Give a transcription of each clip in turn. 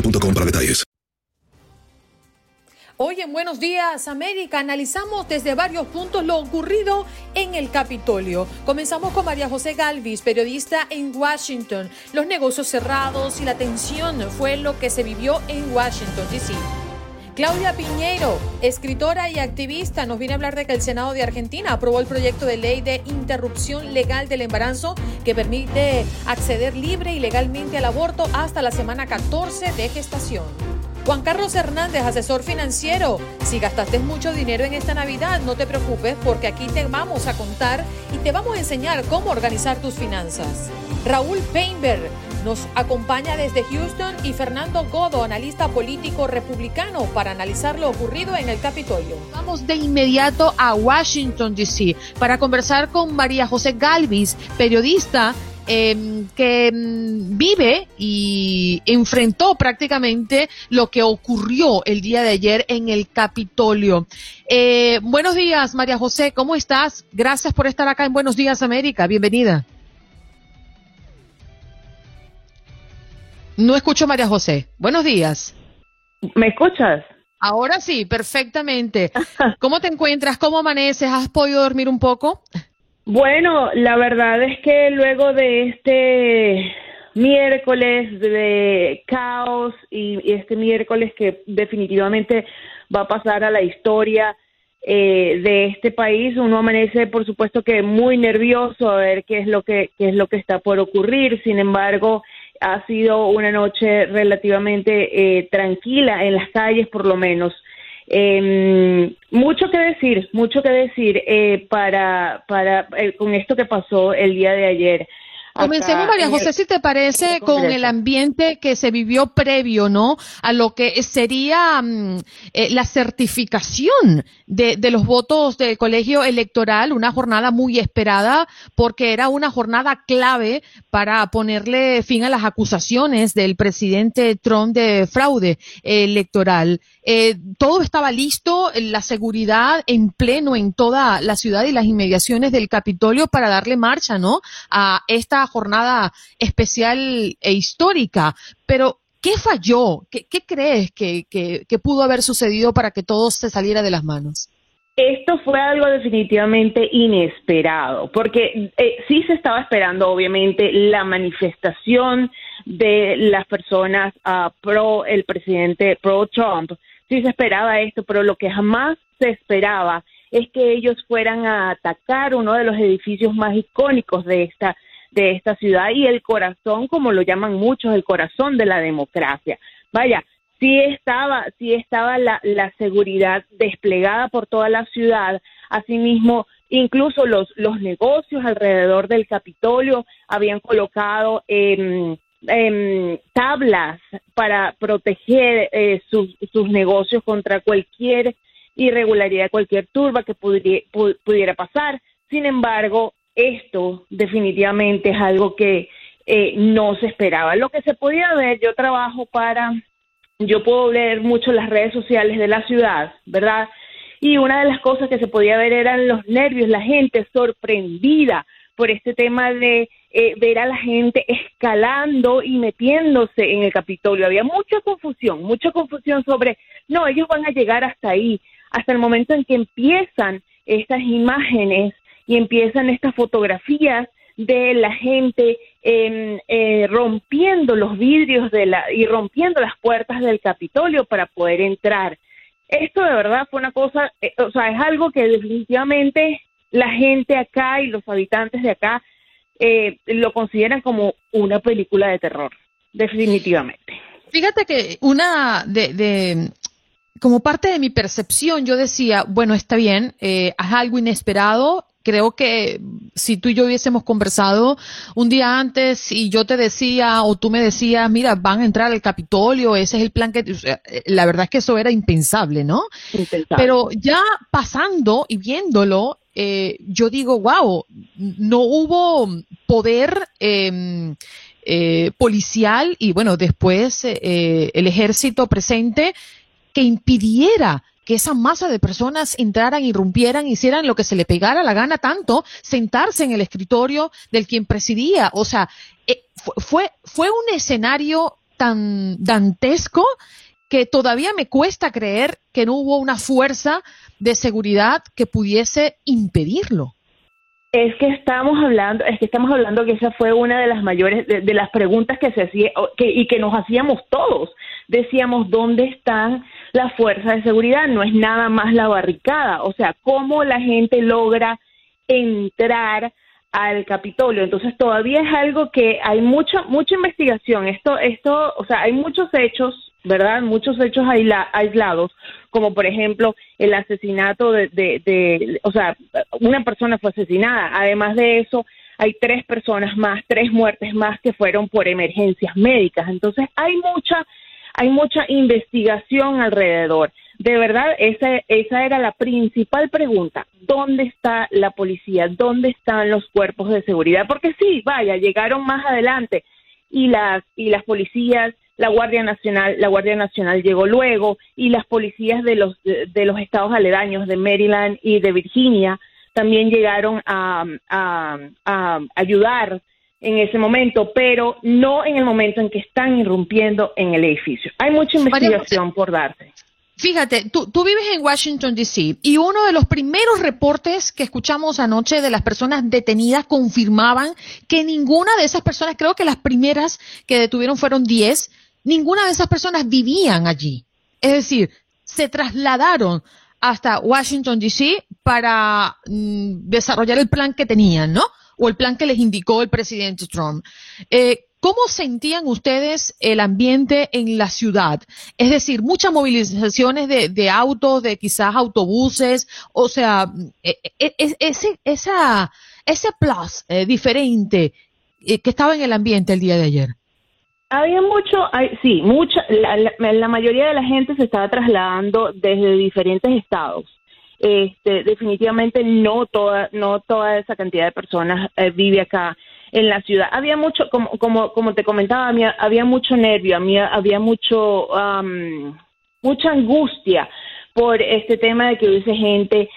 boostmobile.com para detalles. Hoy en Buenos Días América analizamos desde varios puntos lo ocurrido en el Capitolio. Comenzamos con María José Galvis, periodista en Washington. Los negocios cerrados y la tensión fue lo que se vivió en Washington, D.C. Claudia Piñeiro, escritora y activista, nos viene a hablar de que el Senado de Argentina aprobó el proyecto de ley de interrupción legal del embarazo que permite acceder libre y legalmente al aborto hasta la semana 14 de gestación. Juan Carlos Hernández, asesor financiero. Si gastaste mucho dinero en esta Navidad, no te preocupes porque aquí te vamos a contar y te vamos a enseñar cómo organizar tus finanzas. Raúl Painberg nos acompaña desde Houston y Fernando Godo, analista político republicano, para analizar lo ocurrido en el Capitolio. Vamos de inmediato a Washington, D.C., para conversar con María José Galvis, periodista eh, que mm, vive y enfrentó prácticamente lo que ocurrió el día de ayer en el Capitolio. Eh, buenos días, María José, ¿cómo estás? Gracias por estar acá en Buenos Días, América. Bienvenida. No escucho María José. Buenos días. ¿Me escuchas? Ahora sí, perfectamente. ¿Cómo te encuentras? ¿Cómo amaneces? ¿Has podido dormir un poco? Bueno, la verdad es que luego de este miércoles de caos y, y este miércoles que definitivamente va a pasar a la historia eh, de este país, uno amanece, por supuesto, que muy nervioso a ver qué es lo que qué es lo que está por ocurrir. Sin embargo, ha sido una noche relativamente eh, tranquila en las calles, por lo menos. Eh, mucho que decir, mucho que decir eh, para, para eh, con esto que pasó el día de ayer. Comencemos, María José, el- si te parece, el con el ambiente que se vivió previo, ¿no? A lo que sería mm, eh, la certificación de, de los votos del colegio electoral, una jornada muy esperada, porque era una jornada clave para ponerle fin a las acusaciones del presidente Trump de fraude electoral. Eh, todo estaba listo, la seguridad en pleno en toda la ciudad y las inmediaciones del Capitolio para darle marcha, ¿no? A esta jornada especial e histórica. Pero, ¿qué falló? ¿Qué, qué crees que, que, pudo haber sucedido para que todo se saliera de las manos? Esto fue algo definitivamente inesperado, porque eh, sí se estaba esperando, obviamente, la manifestación de las personas ah, pro el presidente, pro Trump. Sí se esperaba esto, pero lo que jamás se esperaba es que ellos fueran a atacar uno de los edificios más icónicos de esta de esta ciudad y el corazón, como lo llaman muchos, el corazón de la democracia. Vaya, sí estaba, sí estaba la, la seguridad desplegada por toda la ciudad, asimismo, incluso los, los negocios alrededor del Capitolio habían colocado em, em, tablas para proteger eh, sus, sus negocios contra cualquier irregularidad, cualquier turba que pudiera pasar. Sin embargo, esto definitivamente es algo que eh, no se esperaba. Lo que se podía ver, yo trabajo para, yo puedo leer mucho las redes sociales de la ciudad, ¿verdad? Y una de las cosas que se podía ver eran los nervios, la gente sorprendida por este tema de eh, ver a la gente escalando y metiéndose en el Capitolio. Había mucha confusión, mucha confusión sobre, no, ellos van a llegar hasta ahí, hasta el momento en que empiezan estas imágenes y empiezan estas fotografías de la gente em, eh, rompiendo los vidrios de la, y rompiendo las puertas del Capitolio para poder entrar. Esto de verdad fue una cosa, eh, o sea, es algo que definitivamente la gente acá y los habitantes de acá eh, lo consideran como una película de terror, definitivamente. Fíjate que una de, como parte de mi percepción, yo decía, bueno, está bien, eh, es algo inesperado. Creo que si tú y yo hubiésemos conversado un día antes y yo te decía o tú me decías, mira, van a entrar al Capitolio, ese es el plan que... Eh, la verdad es que eso era impensable, ¿no? Pero ya pasando y viéndolo, eh, yo digo, wow, no hubo poder em, eh, policial y bueno, después eh, el ejército presente que impidiera que esa masa de personas entraran, irrumpieran, hicieran lo que se le pegara la gana tanto, sentarse en el escritorio del quien presidía. O sea, eh, fue, fue un escenario tan dantesco que todavía me cuesta creer que no hubo una fuerza de seguridad que pudiese impedirlo. Es que estamos hablando, es que estamos hablando que esa fue una de las mayores, de, las preguntas que se hacía y que nos hacíamos todos. Decíamos, ¿dónde están las fuerzas de seguridad? No es nada más la barricada. O sea, ¿cómo la gente logra entrar al Capitolio? Entonces todavía es algo que hay mucha, mucha investigación. Esto, esto, o sea, hay muchos hechos ¿verdad? Muchos hechos aislados, como por ejemplo el asesinato de, de, o sea, una persona fue asesinada. Además de eso, hay tres personas más, tres muertes más que fueron por emergencias médicas. Entonces, hay mucha, hay mucha investigación alrededor. De verdad, esa, esa era la principal pregunta. ¿Dónde está la policía? ¿Dónde están los cuerpos de seguridad? Porque sí, vaya, llegaron más adelante y las, y las policías la Guardia Nacional, la Guardia Nacional llegó luego y las policías de los de, los estados aledaños de Maryland y de Virginia también llegaron a, a, ayudar en ese momento, pero no en el momento en que están irrumpiendo en el edificio. Hay mucha investigación por darse. Fíjate, tú, tú, vives en Washington, D.C. y uno de los primeros reportes que escuchamos anoche de las personas detenidas confirmaban que ninguna de esas personas, creo que las primeras que detuvieron fueron 10, ninguna de esas personas vivían allí. Es decir, se trasladaron hasta Washington, D.C. para mm, desarrollar el plan que tenían, ¿no? O el plan que les indicó el presidente Trump. Eh, ¿Cómo sentían ustedes el ambiente en la ciudad? Es decir, muchas movilizaciones de, autos, de quizás autobuses, o sea, e, e, e, ese, esa, ese plus eh, diferente eh, que estaba en el ambiente el día de ayer. Había mucho, hay, sí, mucha, la, mayoría de la gente se estaba trasladando desde diferentes estados. Este, definitivamente no toda, no toda esa cantidad de personas eh, vive acá en la ciudad. Había mucho, como, como, como te comentaba, había, mucho nervio, había, había mucho, mucha angustia por este tema de que hubiese gente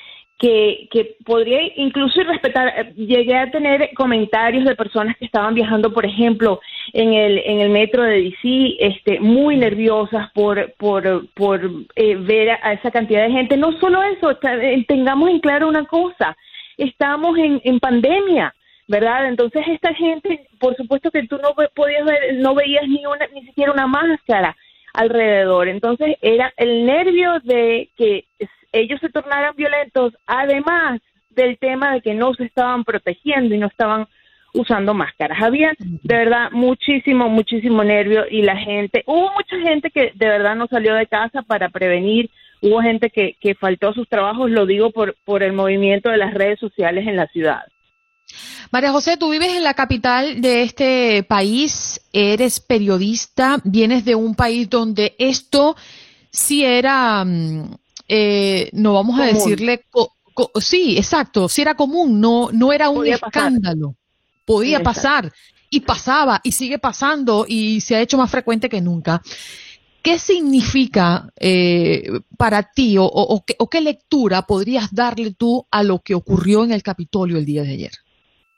que, que podría incluso respetar. Eh, llegué a tener comentarios de personas que estaban viajando, por ejemplo, en el, en el metro de DC, este, muy nerviosas por, por, por eh, ver a, esa cantidad de gente. No solo eso, eh, tengamos en claro una cosa, estamos en, en pandemia. ¿verdad? Entonces esta gente, por supuesto que tú no podías ver, no veías ni una, ni siquiera una máscara alrededor. Entonces era el nervio de que ellos se tornaran violentos, además del tema de que no se estaban protegiendo y no estaban usando máscaras. Había de verdad muchísimo, muchísimo nervio y la gente, hubo mucha gente que de verdad no salió de casa para prevenir, hubo gente que, que faltó a sus trabajos, lo digo por, por el movimiento de las redes sociales en la ciudad. María José, tú vives en la capital de este país, eres periodista, vienes de un país donde esto sí era, mm, eh, no vamos a decirle, sí, exacto, sí era común, no, no era un escándalo, podía pasar. Y pasaba y sigue pasando y se ha hecho más frecuente que nunca. ¿Qué significa eh, para ti o, o, qué, lectura podrías darle tú a lo que ocurrió en el Capitolio el día de ayer?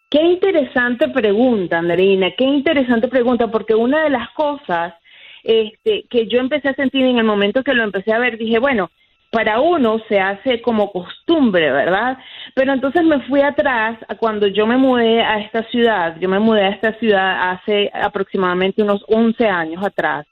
Qué interesante pregunta, Andreina, qué interesante pregunta, porque una de las cosas este, que yo empecé a sentir en el momento que lo empecé a ver, dije, bueno, para uno se hace como costumbre, ¿verdad? Pero entonces me fui atrás a cuando yo me mudé a esta ciudad, yo me mudé a esta ciudad hace aproximadamente unos 11 años atrás.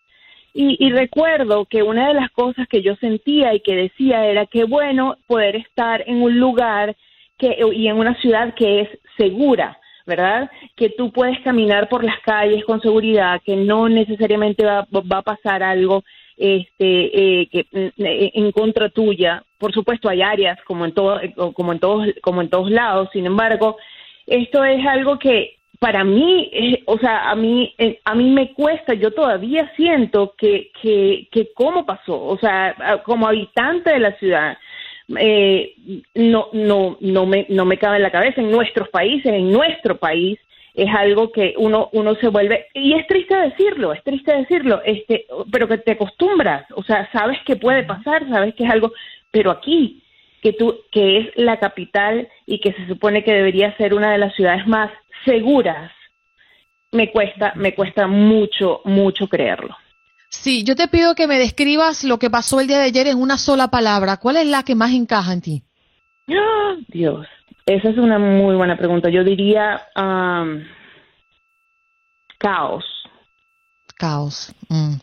Y, recuerdo que una de las cosas que yo sentía y que decía era que bueno poder estar en un lugar que, y en una ciudad que es segura, ¿verdad? Que tú puedes caminar por las calles con seguridad, que no necesariamente va, a pasar algo este, eh, que, eh, en contra tuya. Por supuesto, hay áreas como en, todo, como, en todos, como en todos lados, sin embargo, esto es algo que para mí, eh, o sea, a mí, eh, a mí me cuesta, yo todavía siento que, que, que cómo pasó, o sea, como habitante de la ciudad, eh, no, no, no me, no me cabe en la cabeza. En nuestros países, en nuestro país, es algo que uno, uno se vuelve, y es triste decirlo, es triste decirlo, este, pero que te acostumbras, o sea, sabes que puede pasar, sabes que es algo, pero aquí, que tú, que es la capital y que se supone que debería ser una de las ciudades más seguras, me cuesta, me cuesta mucho, mucho creerlo. Sí, yo te pido que me describas lo que pasó el día de ayer en una sola palabra. ¿Cuál es la que más encaja en ti? ¡Ah! Dios, esa es una muy buena pregunta. Yo diría caos. Caos. Mm.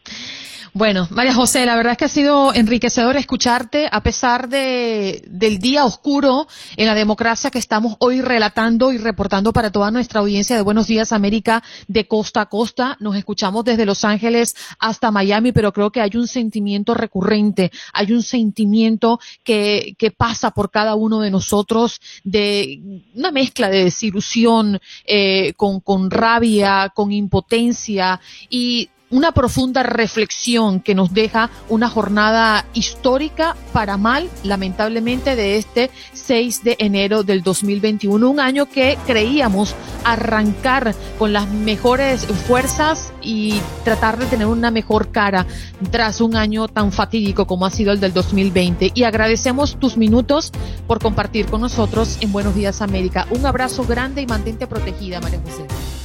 Bueno, María José, la verdad es que ha sido enriquecedor escucharte a pesar de, del día oscuro en la democracia que estamos hoy relatando y reportando para toda nuestra audiencia de Buenos Días América de costa a costa. Nos escuchamos desde Los Ángeles hasta Miami, pero creo que hay un sentimiento recurrente, hay un sentimiento que, que pasa por cada uno de nosotros de una mezcla de desilusión eh, con, con rabia, con impotencia y una profunda reflexión que nos deja una jornada histórica para mal, lamentablemente, de este 6 de enero del 2021, un año que creíamos arrancar con las mejores fuerzas y tratar de tener una mejor cara tras un año tan fatídico como ha sido el del 2020. Y agradecemos tus minutos por compartir con nosotros en Buenos Días América. Un abrazo grande y mantente protegida, María José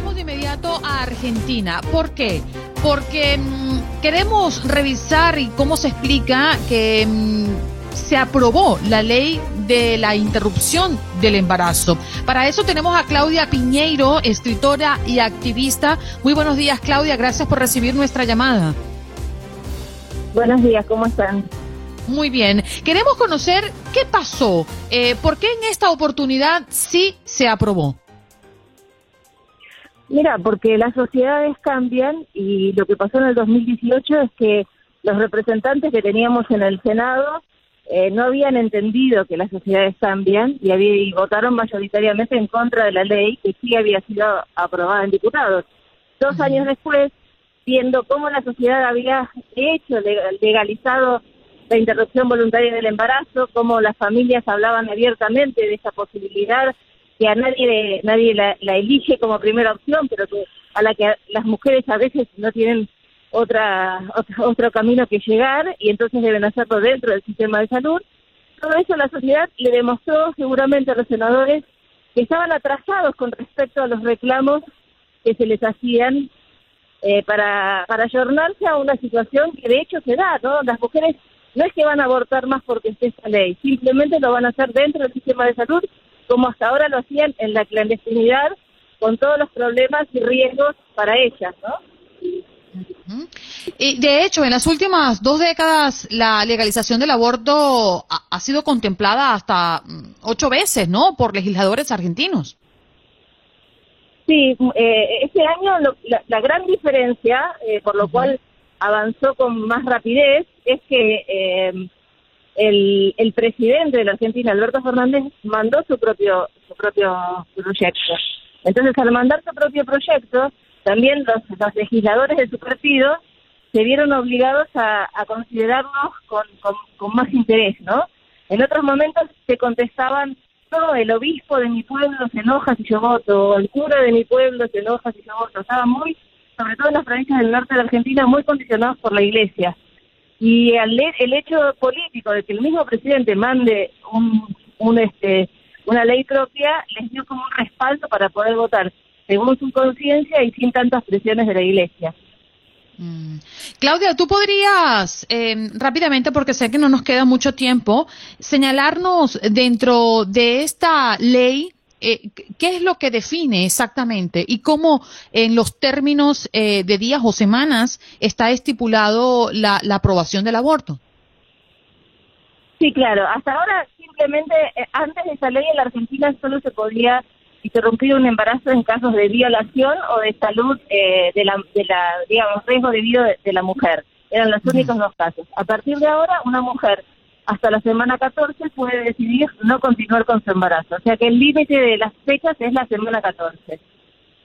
vamos de inmediato a Argentina. ¿Por qué? Porque mm, queremos revisar y cómo se explica que mm, se aprobó la ley de la interrupción del embarazo. Para eso tenemos a Claudia Piñeiro, escritora y activista. Muy buenos días, Claudia. Gracias por recibir nuestra llamada. Buenos días, ¿cómo están? Muy bien. Queremos conocer qué pasó. Eh, ¿Por qué en esta oportunidad sí se aprobó? Mira, porque las sociedades cambian y lo que pasó en el 2018 es que los representantes que teníamos en el Senado eh, no habían entendido que las sociedades cambian y, había, votaron mayoritariamente en contra de la ley que sí había sido aprobada en diputados. Dos años después, viendo cómo la sociedad había hecho, legalizado la interrupción voluntaria del embarazo, cómo las familias hablaban abiertamente de esa posibilidad que a nadie nadie la, elige como primera opción, pero que a la que las mujeres a veces no tienen otra, otro camino que llegar y entonces deben hacerlo dentro del sistema de salud. Todo eso la sociedad le demostró seguramente a los senadores que estaban atrasados con respecto a los reclamos que se les hacían eh, para, para ayornarse a una situación que de hecho se da, ¿no? Las mujeres no es que van a abortar más porque esté esta ley, simplemente lo van a hacer dentro del sistema de salud como hasta ahora lo hacían en la clandestinidad, con todos los problemas y riesgos para ellas, ¿no? Y de hecho, en las últimas dos décadas, la legalización del aborto ha, sido contemplada hasta mm, ocho veces, ¿no? Por legisladores argentinos. Sí, eh, este año la, gran diferencia, eh, por lo cual avanzó con más rapidez, es que eh, el, el presidente de la Argentina, Alberto Fernández, mandó su propio, su propio proyecto. Entonces, al mandar su propio proyecto, también los, los legisladores de su partido se vieron obligados a, a con, con, con más interés, ¿no? En otros momentos se contestaban, no, el obispo de mi pueblo se enoja si yo voto, o el cura de mi pueblo se enoja si yo voto. Estaban muy, sobre todo en las provincias del norte de Argentina, muy condicionados por la iglesia. Y el, el hecho político de que el mismo presidente mande un, un este una ley propia les dio como un respaldo para poder votar según su conciencia y sin tantas presiones de la iglesia. Mm. Claudia, tú podrías eh, rápidamente, porque sé que no nos queda mucho tiempo, señalarnos dentro de esta ley eh, qué es lo que define exactamente y cómo en los términos eh, de días o semanas está estipulado la, la aprobación del aborto. Sí, claro. Hasta ahora simplemente, eh, antes de esa ley en la Argentina solo se podía interrumpir un embarazo en casos de violación o de salud eh, de, la, de la, digamos, riesgo de vida de, la mujer. Eran los únicos dos casos. A partir de ahora, una mujer hasta la semana 14 puede decidir no continuar con su embarazo. O sea que el límite de las fechas es la semana 14.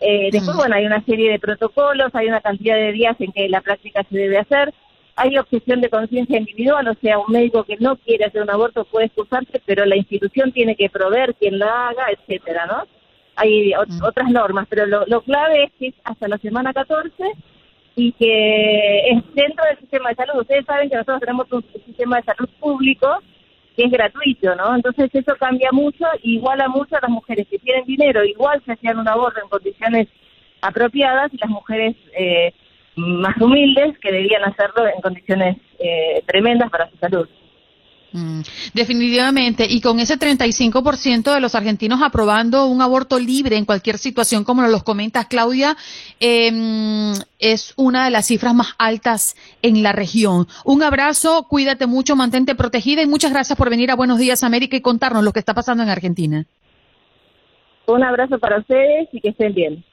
Eh, después, bueno, hay una serie de protocolos, hay una cantidad de días en que la práctica se debe hacer. Hay objeción de conciencia individual, o sea, un médico que no quiere hacer un aborto puede excusarse, pero la institución tiene que proveer quien la haga, etcétera, ¿no? hay otras normas, pero lo, lo, clave es que hasta la semana 14 y que es dentro del sistema de salud. Ustedes saben que nosotros tenemos un sistema de salud público que es gratuito, ¿no? Entonces eso cambia mucho, iguala mucho a las mujeres que tienen dinero, igual se hacían un aborto en condiciones apropiadas y las mujeres eh, más humildes que debían hacerlo en condiciones eh, tremendas para su salud. Mm, definitivamente, y con ese 35% de los argentinos aprobando un aborto libre en cualquier situación, como nos lo comentas, Claudia, eh, es una de las cifras más altas en la región. Un abrazo, cuídate mucho, mantente protegida y muchas gracias por venir a Buenos Días América y contarnos lo que está pasando en Argentina. Un abrazo para ustedes y que estén bien.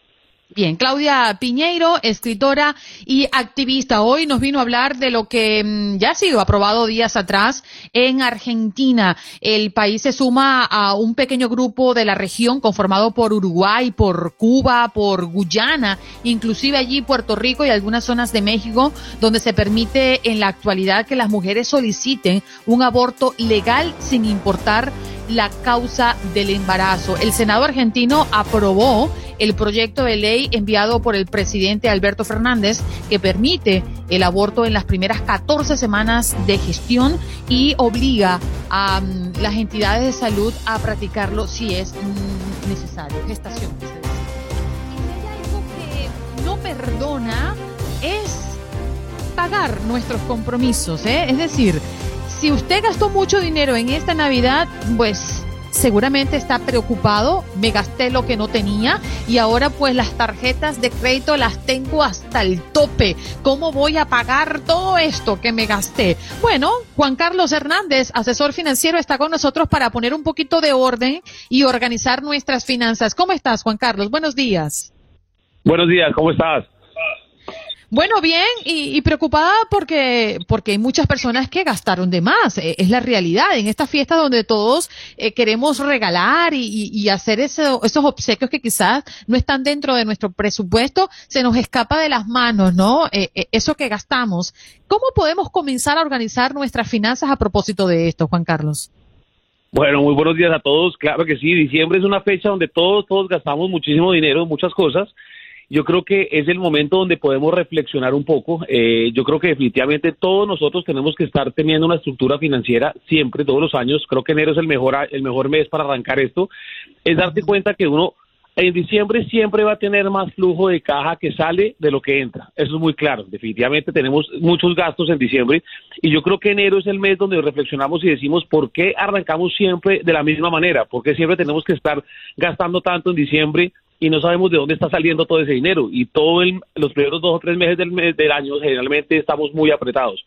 Bien, Claudia Piñeiro, escritora y activista, hoy nos vino a hablar de lo que mm, ya ha sido aprobado días atrás en Argentina. El país se suma a un pequeño grupo de la región conformado por Uruguay, por Cuba, por Guyana, inclusive allí Puerto Rico y algunas zonas de México, donde se permite en la actualidad que las mujeres soliciten un aborto legal sin importar la causa del embarazo. El Senado argentino aprobó el proyecto de ley enviado por el presidente Alberto Fernández que permite el aborto en las primeras 14 semanas de gestión y obliga a mm, las entidades de salud a practicarlo si es mm, necesario. Gestación. Y algo que no perdona es pagar nuestros compromisos, ¿eh? es decir, si usted gastó mucho dinero en esta Navidad, pues seguramente está preocupado, me gasté lo que no tenía y ahora pues las tarjetas de crédito las tengo hasta el tope. ¿Cómo voy a pagar todo esto que me gasté? Bueno, Juan Carlos Hernández, asesor financiero, está con nosotros para poner un poquito de orden y organizar nuestras finanzas. ¿Cómo estás, Juan Carlos? Buenos días. Buenos días, ¿cómo estás? Bueno, bien, y, preocupada porque, porque hay muchas personas que gastaron de más. E, es la realidad. En esta fiesta donde todos eh, queremos regalar y, hacer esos obsequios que quizás no están dentro de nuestro presupuesto, se nos escapa de las manos, ¿no? Eh, eh, eso que gastamos. ¿Cómo podemos comenzar a organizar nuestras finanzas a propósito de esto, Juan Carlos? Bueno, muy buenos días a todos. Claro que sí, diciembre es una fecha donde todos, todos gastamos muchísimo dinero muchas cosas yo creo que es el momento donde podemos reflexionar un poco. Eh, yo creo que definitivamente todos nosotros tenemos que estar teniendo una estructura financiera siempre, todos los años. Creo que enero es el mejor, el mejor mes para arrancar esto. Es darte cuenta que uno en diciembre siempre va a tener más flujo de caja que sale de lo que entra. Eso es muy claro. Definitivamente tenemos muchos gastos en diciembre y yo creo que enero es el mes donde reflexionamos y decimos por qué arrancamos siempre de la misma manera, por qué siempre tenemos que estar gastando tanto en diciembre y no sabemos de dónde está saliendo todo ese dinero y todos los primeros dos o tres meses del, mes, del año generalmente estamos muy apretados.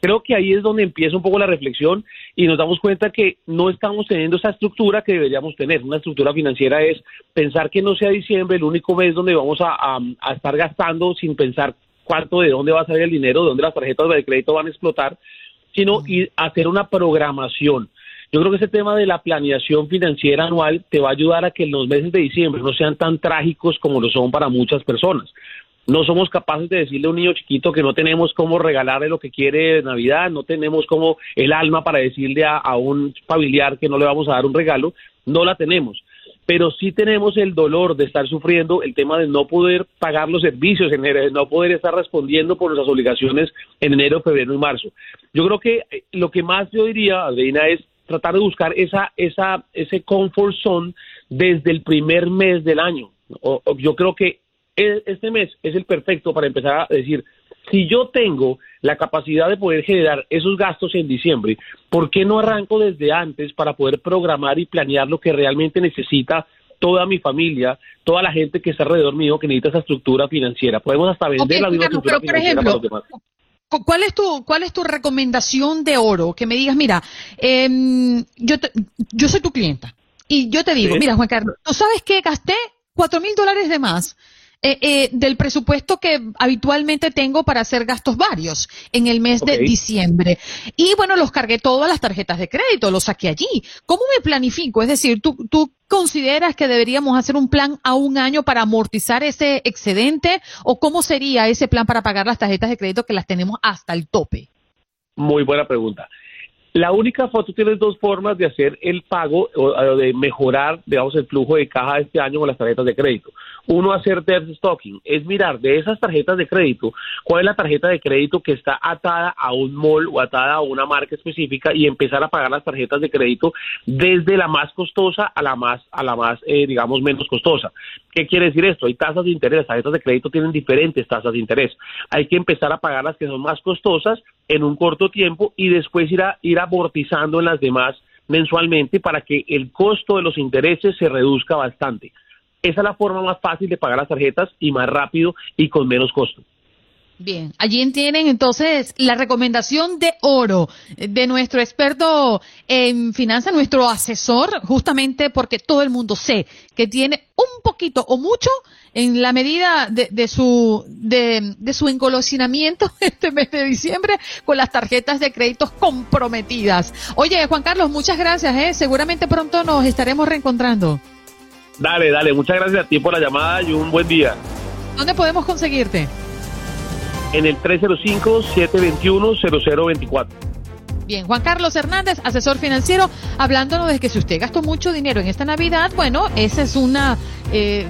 Creo que ahí es donde empieza un poco la reflexión y nos damos cuenta que no estamos teniendo esa estructura que deberíamos tener. Una estructura financiera es pensar que no sea diciembre el único mes donde vamos a, a estar gastando sin pensar cuánto de dónde va a salir el dinero, de dónde las tarjetas de crédito van a explotar sino hacer una programación. Yo creo que ese tema de la planeación financiera anual te va a ayudar a que los meses de diciembre no sean tan trágicos como lo son para muchas personas. No somos capaces de decirle a un niño chiquito que no tenemos cómo regalarle lo que quiere de Navidad, no tenemos como el alma para decirle a, a un familiar que no le vamos a dar un regalo, no la tenemos pero sí tenemos el dolor de estar sufriendo el tema de no poder pagar los servicios en enero, no poder estar respondiendo por nuestras obligaciones en enero, febrero y marzo. Yo creo que eh, lo que más yo diría, Adriana, es tratar de buscar esa, esa, ese comfort zone desde el primer mes del año. O- o yo creo que e- este mes es el perfecto para empezar a decir, si yo tengo la capacidad de poder generar esos gastos en diciembre, ¿por qué no arranco desde antes para poder programar y planear lo que realmente necesita toda mi familia, toda la gente que está alrededor mío que necesita esa estructura financiera? Podemos hasta vender Ok, la misma estructura pero, por financiera para los demás. Cu- ¿Cuál es tu cuál es tu recomendación de oro? Que me digas, mira, em, yo te- yo soy tu clienta y yo te digo, Sí. mira, Juan Carlos, ¿tú sabes que gasté cuatro mil dólares de más? Eh, eh, del presupuesto que habitualmente tengo para hacer gastos varios en el mes de diciembre. Y bueno, los cargué todas las tarjetas de crédito, los saqué allí. ¿Cómo me planifico? Es decir, ¿tú, tú consideras que deberíamos hacer un plan a un año para amortizar ese excedente? ¿O cómo sería ese plan para pagar las tarjetas de crédito que las tenemos hasta el tope? Muy buena pregunta. La única forma, tú tienes dos formas de hacer el pago o, de mejorar, digamos, el flujo de caja este año con las tarjetas de crédito. Uno, hacer debt stocking, es mirar de esas tarjetas de crédito, cuál es la tarjeta de crédito que está atada a un mall o atada a una marca específica y empezar a pagar las tarjetas de crédito desde la más costosa a la más, a la más, eh, digamos, menos costosa. ¿Qué quiere decir esto? Hay tasas de interés, las tarjetas de crédito tienen diferentes tasas de interés. Hay que empezar a pagar las que son más costosas en un corto tiempo y después ir, a, ir amortizando en las demás mensualmente para que el costo de los intereses se reduzca bastante. Esa es la forma más fácil de pagar las tarjetas y más rápido y con menos costo. Bien, allí tienen entonces la recomendación de oro de nuestro experto en finanzas, nuestro asesor, justamente porque todo el mundo sé que tiene un poquito o mucho en la medida de, de su de, de su engolosinamiento este mes de diciembre con las tarjetas de créditos comprometidas. Oye, Juan Carlos, muchas gracias, ¿eh? seguramente pronto nos estaremos reencontrando. Dale, dale, muchas gracias a ti por la llamada y un buen día. ¿Dónde podemos conseguirte? En el 305-721-0024. Bien, Juan Carlos Hernández, asesor financiero, hablándonos de que si usted gastó mucho dinero en esta Navidad, bueno, esa es una, eh,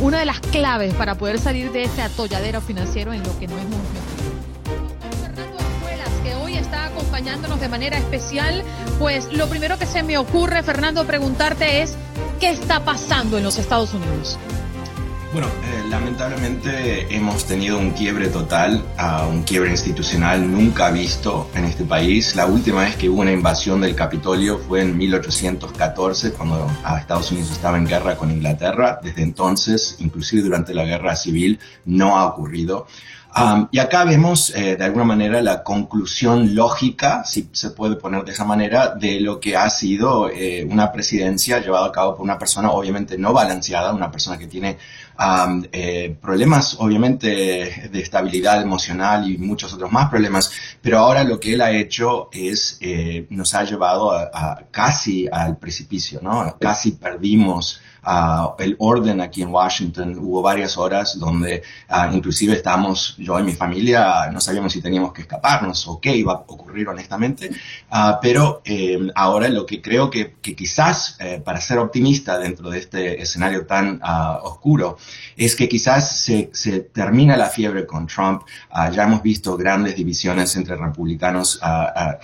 una de las claves para poder salir de ese atolladero financiero en lo que no es muy Fernando Escuelas, que hoy está acompañándonos de manera especial, pues lo primero que se me ocurre, Fernando, preguntarte es, ¿qué está pasando en los Estados Unidos? Bueno, eh, lamentablemente hemos tenido un quiebre total, ah, un quiebre institucional nunca visto en este país. La última vez que hubo una invasión del Capitolio fue en 1814, cuando ah, Estados Unidos estaba en guerra con Inglaterra. Desde entonces, inclusive durante la guerra civil, no ha ocurrido. Um, y acá vemos eh, de alguna manera la conclusión lógica, si se puede poner de esa manera, de lo que ha sido eh, una presidencia llevada a cabo por una persona obviamente no balanceada, una persona que tiene eh, problemas obviamente de estabilidad emocional y muchos otros más problemas, pero ahora lo que él ha hecho es, eh, nos ha llevado a casi al precipicio, ¿no? Casi perdimos uh, el orden aquí en Washington. Hubo varias horas donde uh, inclusive estábamos, yo y mi familia, no sabíamos si teníamos que escaparnos o qué iba a ocurrir honestamente, uh, pero eh, ahora lo que creo que, que quizás, eh, para ser optimista dentro de este escenario tan oscuro, es que quizás se, se, termina la fiebre con Trump. ya hemos visto grandes divisiones entre republicanos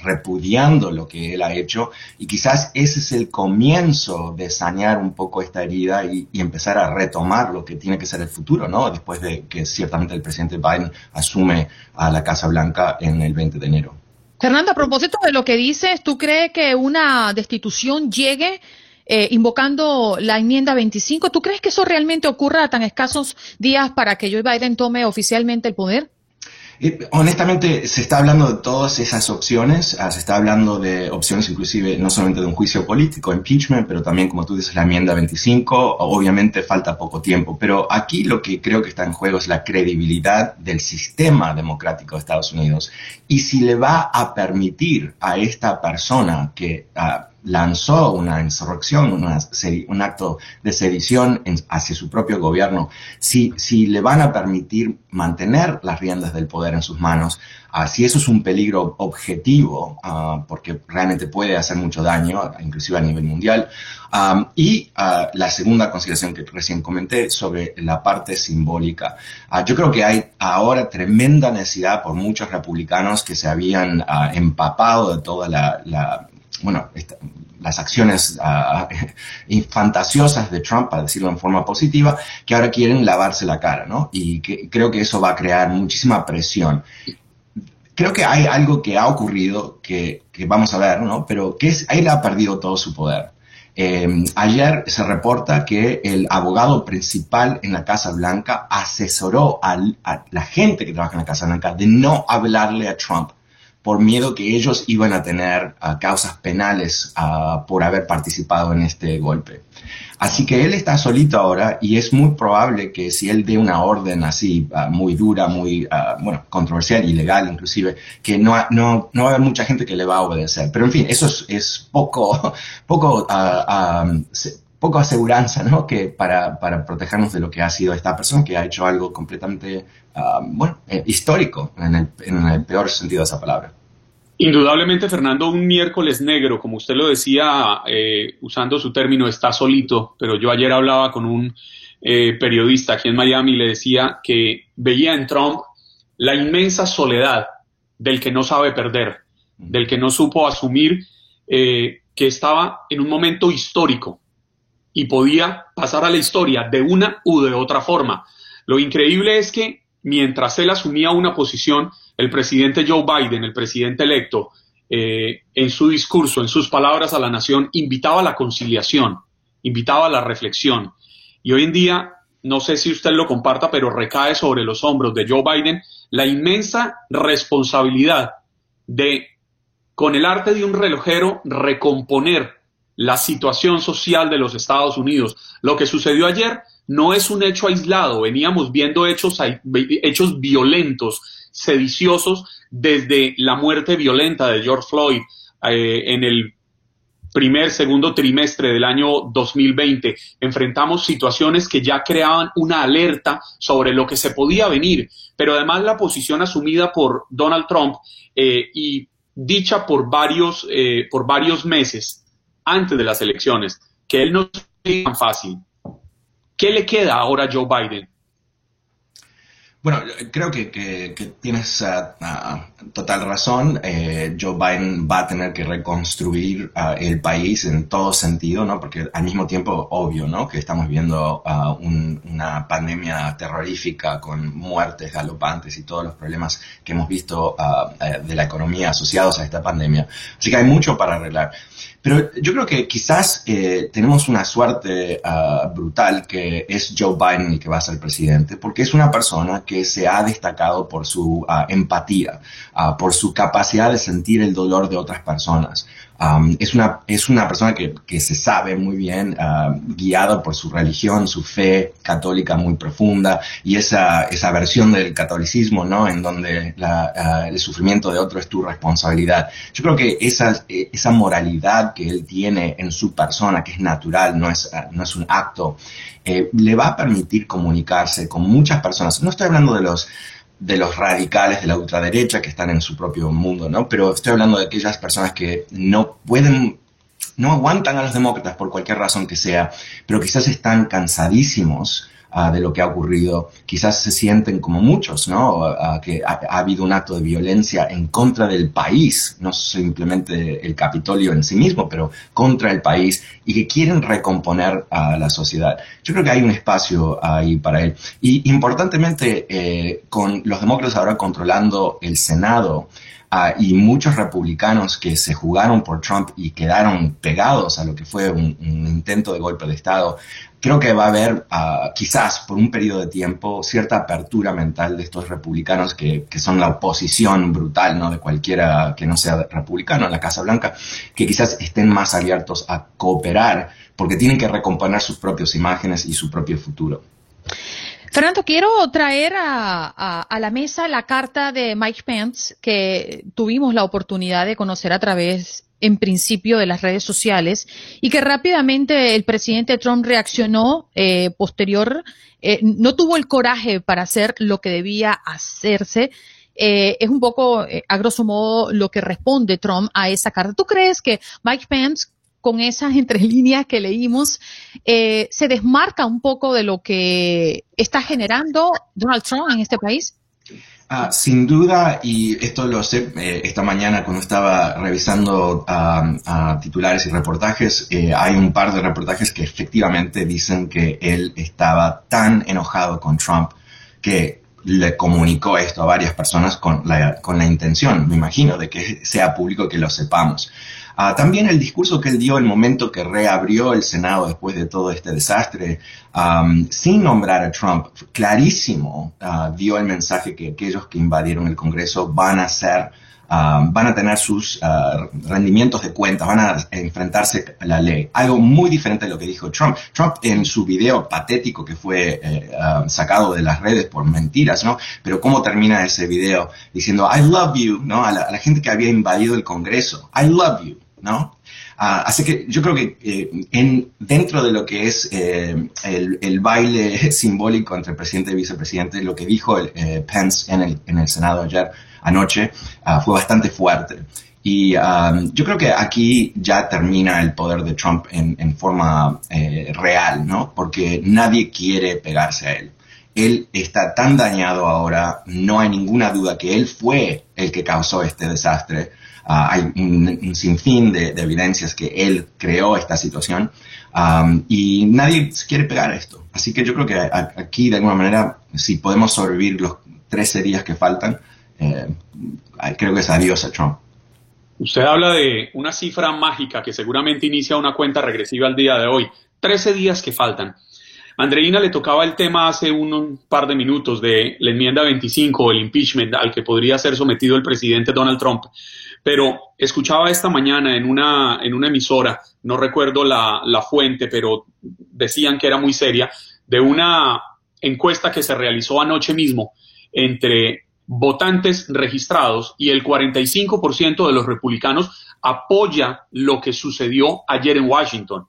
repudiando lo que él ha hecho y quizás ese es el comienzo de sanear un poco esta y, empezar a retomar lo que tiene que ser el futuro, ¿no? Después de que ciertamente el presidente Biden asume a la Casa Blanca en el 20 de enero. Fernando, a propósito de lo que dices, ¿tú crees que una destitución llegue eh, invocando la enmienda 25? ¿Tú crees que eso realmente ocurra a tan escasos días para que Joe Biden tome oficialmente el poder? Eh, honestamente, se está hablando de todas esas opciones, ah, se está hablando de opciones inclusive no solamente de un juicio político, impeachment, pero también, como tú dices, la enmienda 25, obviamente falta poco tiempo, pero aquí lo que creo que está en juego es la credibilidad del sistema democrático de Estados Unidos. Y si le va a permitir a esta persona que... Ah, lanzó una insurrección, un acto de sedición hacia su propio gobierno, si, le van a permitir mantener las riendas del poder en sus manos, uh, si eso es un peligro objetivo, ah, porque realmente puede hacer mucho daño, inclusive a nivel mundial. y ah, la segunda consideración que recién comenté sobre la parte simbólica. yo creo que hay ahora tremenda necesidad por muchos republicanos que se habían empapado de toda la bueno, las acciones uh, fantasiosas de Trump, para decirlo en forma positiva, que ahora quieren lavarse la cara, ¿no? Y creo que eso va a crear muchísima presión. Creo que hay algo que ha ocurrido que, vamos a ver, ¿no? Pero que es, él ha perdido todo su poder. Em, ayer se reporta que el abogado principal en la Casa Blanca asesoró a la gente que trabaja en la Casa Blanca de no hablarle a Trump por miedo que ellos iban a tener ah, causas penales ah, por haber participado en este golpe. Así que él está solito ahora y es muy probable que si él dé una orden así ah, muy dura, muy bueno, controversial, ilegal inclusive, que no, no, no va a haber mucha gente que le va a obedecer. Pero en fin, eso es, poco, poco, poco aseguranza, ¿no? Que para, para, protegernos de lo que ha sido esta persona que ha hecho algo completamente, bueno, eh, histórico en el, peor sentido de esa palabra. Indudablemente, Fernando, un miércoles negro, como usted lo decía, eh, usando su término, está solito, pero yo ayer hablaba con un eh, periodista aquí en Miami y le decía que veía en Trump la inmensa soledad del que no sabe perder, del que no supo asumir que estaba en un momento histórico y podía pasar a la historia de una u de otra forma. Lo increíble es que mientras él asumía una posición, el presidente Joe Biden, el presidente electo, eh, en su discurso, en sus palabras a la nación, invitaba a la conciliación, invitaba a la reflexión. Y hoy en día, no sé si usted lo comparta, pero recae sobre los hombros de Joe Biden la inmensa responsabilidad de, con el arte de un relojero, recomponer la situación social de los Estados Unidos. Lo que sucedió ayer no es un hecho aislado, veníamos viendo hechos, hechos violentos, sediciosos, desde la muerte violenta de George Floyd eh, en el primer, segundo trimestre del año 2020. Enfrentamos situaciones que ya creaban una alerta sobre lo que se podía venir, pero además la posición asumida por Donald Trump eh, y dicha por varios, eh, por varios meses antes de las elecciones, que él no es tan fácil, ¿Qué le queda ahora a Joe Biden? Bueno, creo que, tienes ah, ah, total razón. Eh, Joe Biden va a tener que reconstruir ah, el país en todo sentido, ¿no? Porque al mismo tiempo, obvio, ¿no? Que estamos viendo una pandemia terrorífica con muertes galopantes y todos los problemas que hemos visto eh, de la economía asociados a esta pandemia. Así que hay mucho para arreglar. Pero yo creo que quizás eh, tenemos una suerte uh, brutal que es Joe Biden el que va a ser presidente, porque es una persona que se ha destacado por su uh, empatía, uh, por su capacidad de sentir el dolor de otras personas. Es, una, es una persona que, que se sabe muy bien, uh, guiada por su religión, su fe católica muy profunda y esa, esa versión del catolicismo, ¿no? En donde la, uh, el sufrimiento de otro es tu responsabilidad. Yo creo que esa, esa moralidad que él tiene en su persona, que es natural, no es, uh, no es un acto, eh, le va a permitir comunicarse con muchas personas. No estoy hablando de los de los radicales de la ultraderecha que están en su propio mundo, ¿no? Pero estoy hablando de aquellas personas que no pueden, no aguantan a los demócratas por cualquier razón que sea, pero quizás están cansadísimos de lo que ha ocurrido. Quizás se sienten como muchos, ¿no? que ha, habido un acto de violencia en contra del país, no simplemente el Capitolio en sí mismo, pero contra el país y que quieren recomponer a la sociedad. Yo creo que hay un espacio ahí para él. Y importantemente, eh, con los demócratas ahora controlando el Senado, Ah, y muchos republicanos que se jugaron por Trump y quedaron pegados a lo que fue un, intento de golpe de Estado, creo que va a haber, ah, quizás por un periodo de tiempo, cierta apertura mental de estos republicanos que, que, son la oposición brutal, ¿no? De cualquiera que no sea republicano en la Casa Blanca, que quizás estén más abiertos a cooperar porque tienen que recomponer sus propias imágenes y su propio futuro. Fernando, quiero traer a, a, la mesa la carta de Mike Pence que tuvimos la oportunidad de conocer a través en principio de las redes sociales y que rápidamente el presidente Trump reaccionó eh, posterior, eh, no tuvo el coraje para hacer lo que debía hacerse. Eh, es un poco, eh, a grosso modo, lo que responde Trump a esa carta. ¿Tú crees que Mike Pence, con esas entre líneas que leímos, eh, se desmarca un poco de lo que está generando Donald Trump en este país? Ah, sin duda, y esto lo sé eh, esta mañana cuando estaba revisando titulares y reportajes, eh, hay un par de reportajes que efectivamente dicen que él estaba tan enojado con Trump que le comunicó esto a varias personas con la, con la intención, me imagino, de que sea público que lo sepamos. Uh, también el discurso que él dio el momento que reabrió el Senado después de todo este desastre, um, sin nombrar a Trump, clarísimo uh, dio el mensaje que aquellos que invadieron el Congreso van a ser Uh, van a tener sus uh, rendimientos de cuentas, van a enfrentarse a la ley. Algo muy diferente de lo que dijo Trump. Trump en su video patético que fue eh, sacado de las redes por mentiras, ¿no? Pero cómo termina ese video diciendo I love you, ¿no? A la gente que había invadido el Congreso. I love you. ¿No? Uh, así que yo creo que eh, en, dentro de lo que es eh, el, baile simbólico entre presidente y vicepresidente, lo que dijo el, eh, Pence en el, en el, Senado ayer anoche uh, fue bastante fuerte. Y yo creo que aquí ya termina el poder de Trump en, en forma real, ¿no? Porque nadie quiere pegarse a él. Él está tan dañado ahora, no hay ninguna duda que él fue el que causó este desastre. Uh, hay un, un sinfín de, de, evidencias que él creó esta situación um, y nadie quiere pegar esto. Así que yo creo que a, aquí, de alguna manera, si podemos sobrevivir los 13 días que faltan, eh, creo que es adiós a Trump. Usted habla de una cifra mágica que seguramente inicia una cuenta regresiva al día de hoy. 13 días que faltan. Andreina le tocaba el tema hace un, un, par de minutos de la enmienda 25, el impeachment al que podría ser sometido el presidente Donald Trump. Pero escuchaba esta mañana en una, en una emisora, no recuerdo la, la fuente, pero decían que era muy seria, de una encuesta que se realizó anoche mismo entre votantes registrados y el 45% de los republicanos apoya lo que sucedió ayer en Washington.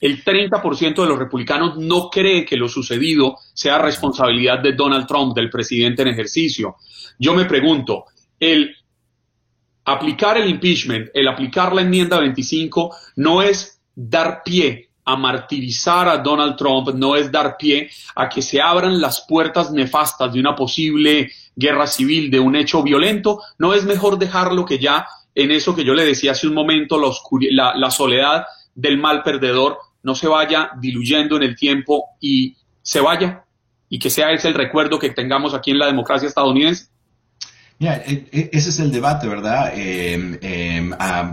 El 30% de los republicanos no cree que lo sucedido sea responsabilidad de Donald Trump, del presidente en ejercicio. Yo me pregunto, el aplicar el impeachment, el aplicar la enmienda 25, no es dar pie a martirizar a Donald Trump, no es dar pie a que se abran las puertas nefastas de una posible guerra civil, de un hecho violento, no es mejor dejarlo que ya en eso que yo le decía hace un momento, la, la, la soledad del mal perdedor no se vaya diluyendo en el tiempo y se vaya y que sea ese el recuerdo que tengamos aquí en la democracia estadounidense. Mira, ese es el debate, ¿verdad? Eh, eh,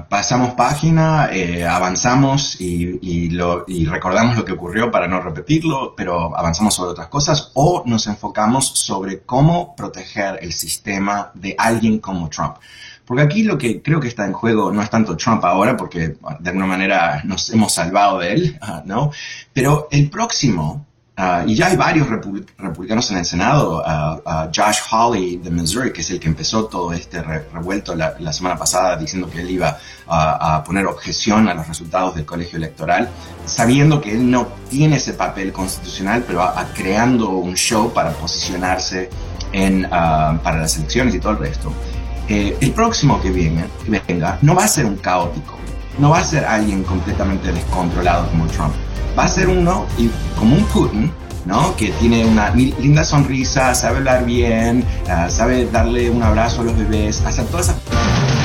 pasamos página, eh, avanzamos y, y, lo, y, recordamos lo que ocurrió para no repetirlo, pero avanzamos sobre otras cosas o nos enfocamos sobre cómo proteger el sistema de alguien como Trump. Porque aquí lo que creo que está en juego no es tanto Trump ahora, porque de alguna manera nos hemos salvado de él, ¿no? Pero el próximo Uh, y ya hay varios republic republicanos en el Senado, uh, uh, Josh Hawley de Missouri, que es el que empezó todo este re revuelto la, la, semana pasada diciendo que él iba a poner objeción a los resultados del colegio electoral, sabiendo que él no tiene ese papel constitucional, pero creando un show para posicionarse en, para las elecciones y todo el resto. Eh, el próximo que, viene, que venga no va a ser un caótico, no va a ser alguien completamente descontrolado como Trump va a ser uno y como un Putin, ¿no? Que tiene una linda sonrisa, sabe hablar bien, uh, sabe darle un abrazo a los bebés, hacer todas esas...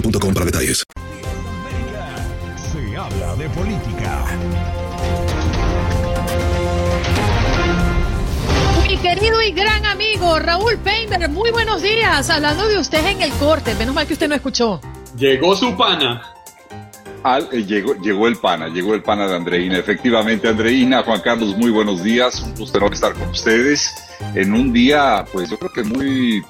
boostmobile.com para detalles. Se habla de política. Mi querido y gran amigo Raúl Painter, muy buenos días. Hablando de usted en el corte, menos mal que usted no escuchó. Llegó su pana. Al, eh, llegó, llegó el pana, llegó el pana de Andreina. Efectivamente, Andreina, Juan Carlos, muy buenos días. Un gusto enorme estar con ustedes en un día, pues yo creo que muy,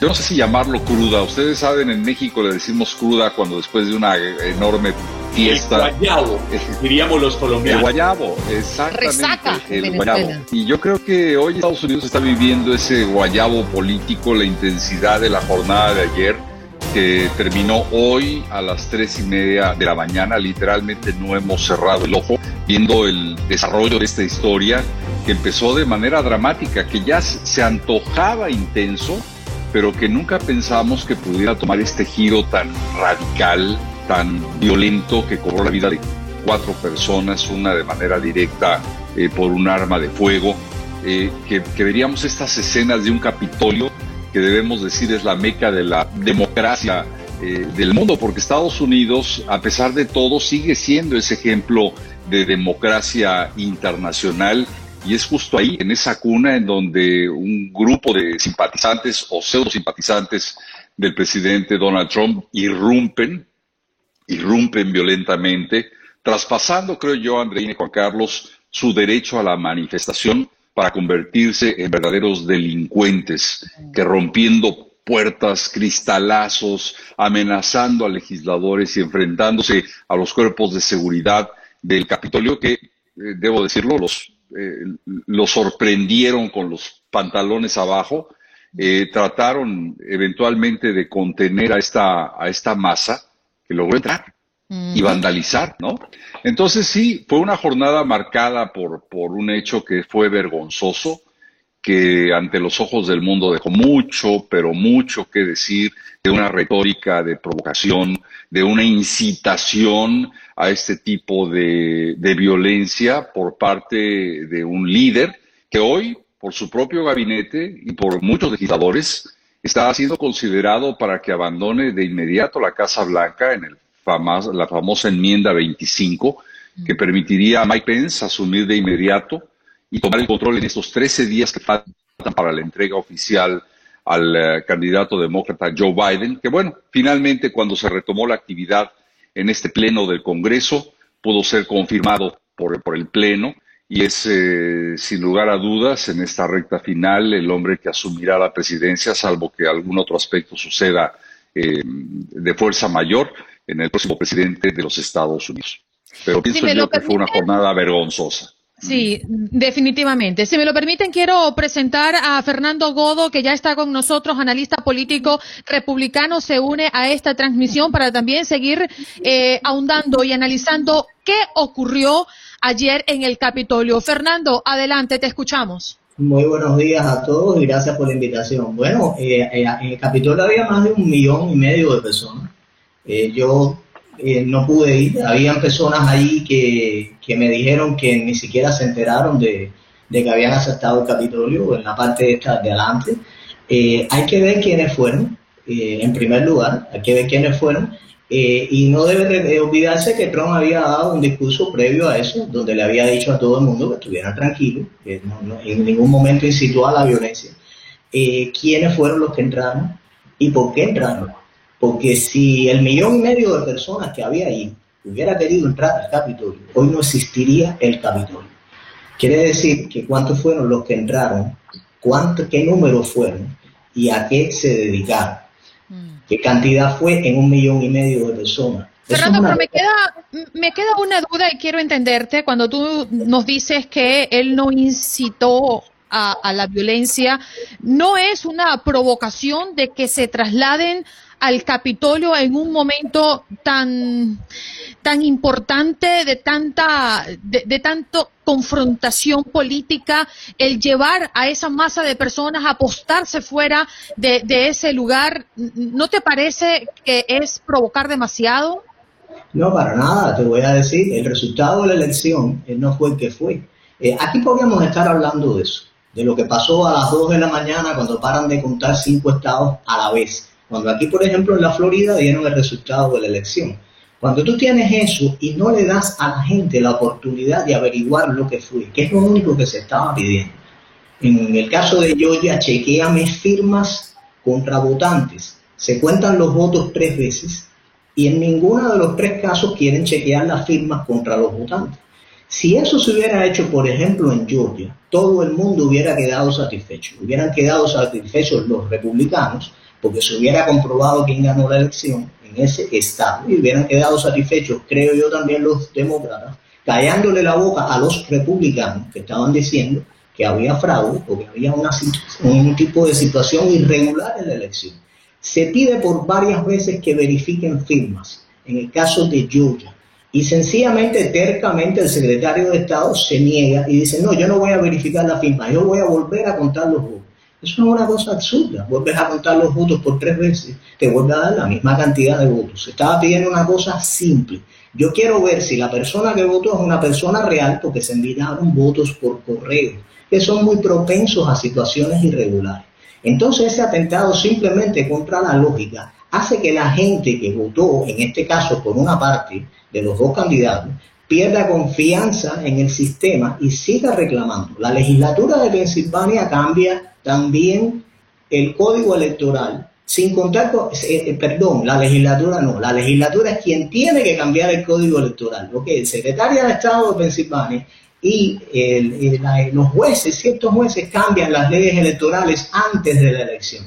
yo no sé si llamarlo cruda. Ustedes saben, en México le decimos cruda cuando después de una enorme fiesta. El guayabo, diríamos los colombianos. El guayabo, exactamente. Resaca, el guayabo. Y yo creo que hoy Estados Unidos está viviendo ese guayabo político, la intensidad de la jornada de ayer que terminó hoy a las tres y media de la mañana. Literalmente no hemos cerrado el ojo viendo el desarrollo de esta historia que empezó de manera dramática, que ya se antojaba intenso, pero que nunca pensamos que pudiera tomar este giro tan radical, tan violento, que cobró la vida de cuatro personas, una de manera directa eh, por un arma de fuego, eh, que, veríamos estas escenas de un Capitolio que debemos decir es la meca de la democracia eh, del mundo, porque Estados Unidos, a pesar de todo, sigue siendo ese ejemplo de democracia internacional y es justo ahí, en esa cuna, en donde un grupo de simpatizantes o pseudo simpatizantes del presidente Donald Trump irrumpen, irrumpen violentamente, traspasando, creo yo, Andreina y Juan Carlos, su derecho a la manifestación para convertirse en verdaderos delincuentes que rompiendo puertas, cristalazos, amenazando a legisladores y enfrentándose a los cuerpos de seguridad del Capitolio que, eh, debo decirlo, los, eh, los sorprendieron con los pantalones abajo, eh, trataron eventualmente de contener a esta, a esta masa que logró entrar y vandalizar, ¿no? Entonces sí, fue una jornada marcada por, por un hecho que fue vergonzoso, que ante los ojos del mundo dejó mucho, pero mucho que decir de una retórica de provocación, de una incitación a este tipo de, violencia por parte de un líder que hoy, por su propio gabinete y por muchos legisladores, está siendo considerado para que abandone de inmediato la Casa Blanca en el la famosa enmienda 25, que permitiría a Mike Pence asumir de inmediato y tomar el control en estos 13 días que faltan para la entrega oficial al eh, candidato demócrata Joe Biden, que bueno, finalmente cuando se retomó la actividad en este pleno del Congreso, pudo ser confirmado por, por el pleno y es eh, sin lugar a dudas en esta recta final el hombre que asumirá la presidencia, salvo que algún otro aspecto suceda eh, de fuerza mayor en el próximo presidente de los Estados Unidos. Pero pienso yo que fue una jornada vergonzosa. Sí, definitivamente. Si me lo permiten, quiero presentar a Fernando Godo, que ya está con nosotros, analista político republicano, se une a esta transmisión para también seguir eh, ahondando y analizando qué ocurrió ayer en el Capitolio. Fernando, adelante, te escuchamos. Muy buenos días a todos y gracias por la invitación. Bueno, eh, eh, en el Capitolio había más de un millón y medio de personas. Eh, yo eh, no pude ir, habían personas ahí que, que me dijeron que ni siquiera se enteraron de, de que habían aceptado el Capitolio en la parte esta de adelante. Eh, hay que ver quiénes fueron, eh, en primer lugar, hay que ver quiénes fueron. Eh, y no debe de olvidarse que Trump había dado un discurso previo a eso, donde le había dicho a todo el mundo que estuvieran tranquilos, que no- no- en ningún momento incitó a la violencia. Eh, ¿Quiénes fueron los que entraron y por qué entraron? Porque si el millón y medio de personas que había ahí hubiera querido entrar al Capitolio, hoy no existiría el Capitolio. Quiere decir que cuántos fueron los que entraron, cuánto, qué número fueron y a qué se dedicaron. ¿Qué cantidad fue en un millón y medio de personas? Fernando, pero me queda, me queda una duda y quiero entenderte cuando tú nos dices que él no incitó a, a la violencia. ¿No es una provocación de que se trasladen al Capitolio en un momento tan, tan importante, de tanta, de, tanto confrontación política, el llevar a esa masa de personas a apostarse fuera de, de ese lugar, ¿no te parece que es provocar demasiado? No, para nada, te voy a decir, el resultado de la elección eh, no fue el que fue. Eh, aquí podríamos estar hablando de eso, de lo que pasó a las 2 de la mañana cuando paran de contar cinco estados a la vez. Cuando aquí, por ejemplo, en la Florida dieron el resultado de la elección. Cuando tú tienes eso y no le das a la gente la oportunidad de averiguar lo que fue, que es lo único que se estaba pidiendo. En el caso de Georgia, chequea mis firmas contra votantes. Se cuentan los votos tres veces y en ninguno de los tres casos quieren chequear las firmas contra los votantes. Si eso se hubiera hecho, por ejemplo, en Georgia, todo el mundo hubiera quedado satisfecho. Hubieran quedado satisfechos los republicanos porque se hubiera comprobado quién ganó la elección en ese estado y hubieran quedado satisfechos, creo yo también los demócratas, callándole la boca a los republicanos que estaban diciendo que había fraude o que había un tipo de situación irregular en la elección. Se pide por varias veces que verifiquen firmas, en el caso de Georgia, y sencillamente, tercamente, el secretario de Estado se niega y dice, no, yo no voy a verificar la firma, yo voy a volver a contar los votos. Eso es una cosa absurda. Vuelves a contar los votos por tres veces, te vuelve a dar la misma cantidad de votos. Se estaba pidiendo una cosa simple. Yo quiero ver si la persona que votó es una persona real porque se enviaron votos por correo, que son muy propensos a situaciones irregulares. Entonces ese atentado simplemente contra la lógica hace que la gente que votó, en este caso por una parte de los dos candidatos, pierda confianza en el sistema y siga reclamando. La legislatura de Pensilvania cambia también el código electoral, sin contar con, eh, eh, perdón, la legislatura no, la legislatura es quien tiene que cambiar el código electoral, lo que el secretario de Estado de Pensilvania y los jueces, ciertos jueces cambian las leyes electorales antes de la elección,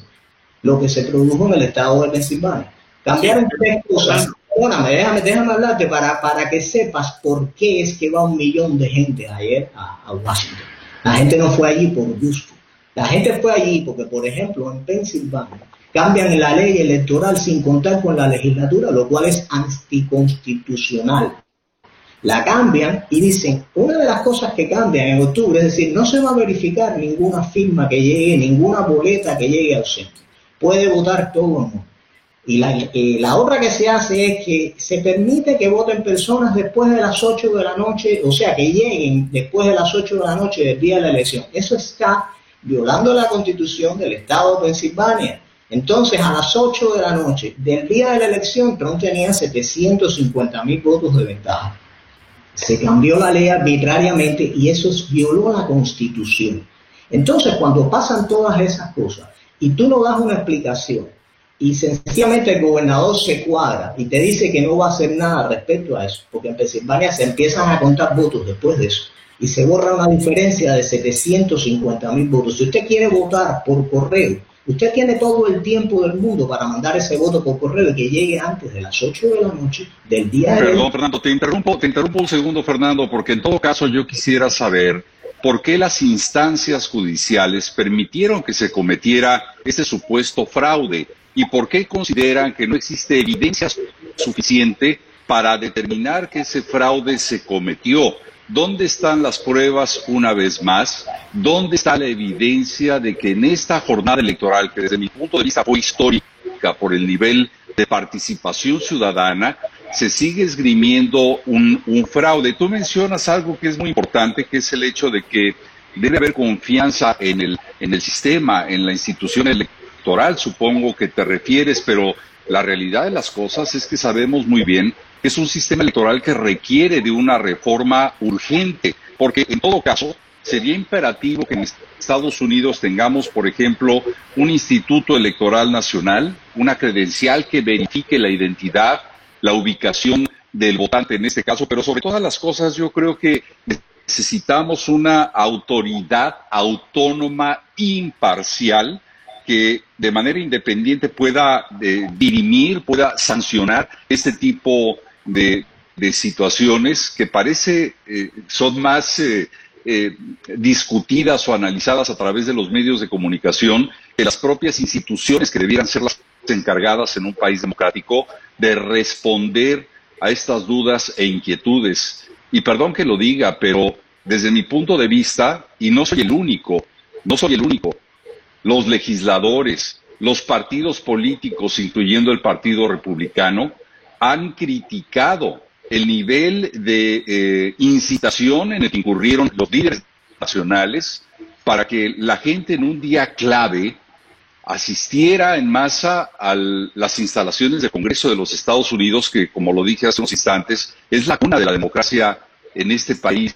lo que se produjo en el Estado de Pensilvania. Cambiaron tres cosas. Déjame, déjame hablarte para, para que sepas por qué es que va un millón de gente ayer a, a Washington. La gente no fue allí por gusto la gente fue allí porque, por ejemplo, en Pensilvania cambian la ley electoral sin contar con la legislatura, lo cual es anticonstitucional. La cambian y dicen, una de las cosas que cambian en octubre es decir, no se va a verificar ninguna firma que llegue, ninguna boleta que llegue al centro. Puede votar todo el mundo. Y la, la, otra que se hace es que se permite que voten personas después de las 8 de la noche, o sea, que lleguen después de las 8 de la noche del día de la elección. Eso está violando la constitución del estado de Pensilvania. Entonces, a las 8 de la noche del día de la elección, Trump tenía 750 mil votos de ventaja. Se cambió la ley arbitrariamente y eso violó la constitución. Entonces, cuando pasan todas esas cosas y tú no das una explicación y sencillamente el gobernador se cuadra y te dice que no va a hacer nada respecto a eso, porque en Pensilvania se empiezan a contar votos después de eso. Y se borra una diferencia de 750 mil votos. Si usted quiere votar por correo, usted tiene todo el tiempo del mundo para mandar ese voto por correo y que llegue antes de las 8 de la noche del día de Perdón, Fernando, te interrumpo, te interrumpo un segundo, Fernando, porque en todo caso yo quisiera saber por qué las instancias judiciales permitieron que se cometiera este supuesto fraude y por qué consideran que no existe evidencia suficiente para determinar que ese fraude se cometió. ¿Dónde están las pruebas una vez más? ¿Dónde está la evidencia de que en esta jornada electoral, que desde mi punto de vista fue histórica por el nivel de participación ciudadana, se sigue esgrimiendo un, fraude? Tú mencionas algo que es muy importante, que es el hecho de que debe haber confianza en el, en el sistema, en la institución electoral, supongo que te refieres, pero la realidad de las cosas es que sabemos muy bien es un sistema electoral que requiere de una reforma urgente, porque en todo caso sería imperativo que en Estados Unidos tengamos, por ejemplo, un instituto electoral nacional, una credencial que verifique la identidad, la ubicación del votante en este caso, pero sobre todas las cosas yo creo que necesitamos una autoridad autónoma imparcial que de manera independiente pueda eh, dirimir, pueda sancionar este tipo de, situaciones que parece eh, son más eh, discutidas o analizadas a través de los medios de comunicación que las propias instituciones que debieran ser las encargadas en un país democrático de responder a estas dudas e inquietudes. Y perdón que lo diga, pero desde mi punto de vista, y no soy el único, no soy el único, los legisladores, los partidos políticos, incluyendo el Partido Republicano, han criticado el nivel de eh, incitación en el que incurrieron los líderes nacionales para que la gente en un día clave asistiera en masa a las instalaciones del Congreso de los Estados Unidos, que, como lo dije hace unos instantes, es la cuna de la democracia en este país.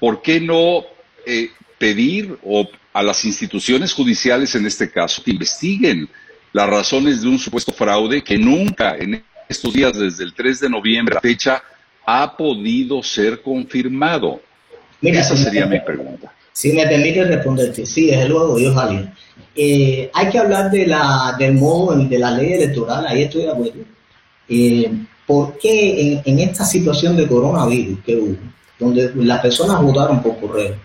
¿Por qué no eh, pedir o a las instituciones judiciales, en este caso, que investiguen las razones de un supuesto fraude que nunca en estos días, desde el 3 de noviembre, la fecha, ha podido ser confirmado? Esa sería mi pregunta. Si me permite responderte, sí, desde luego, yo, Javier. Eh, hay que hablar de la, del modo de la ley electoral, ahí estoy de acuerdo. Eh, ¿Por qué en, esta situación de coronavirus que hubo, donde las personas votaron por correo,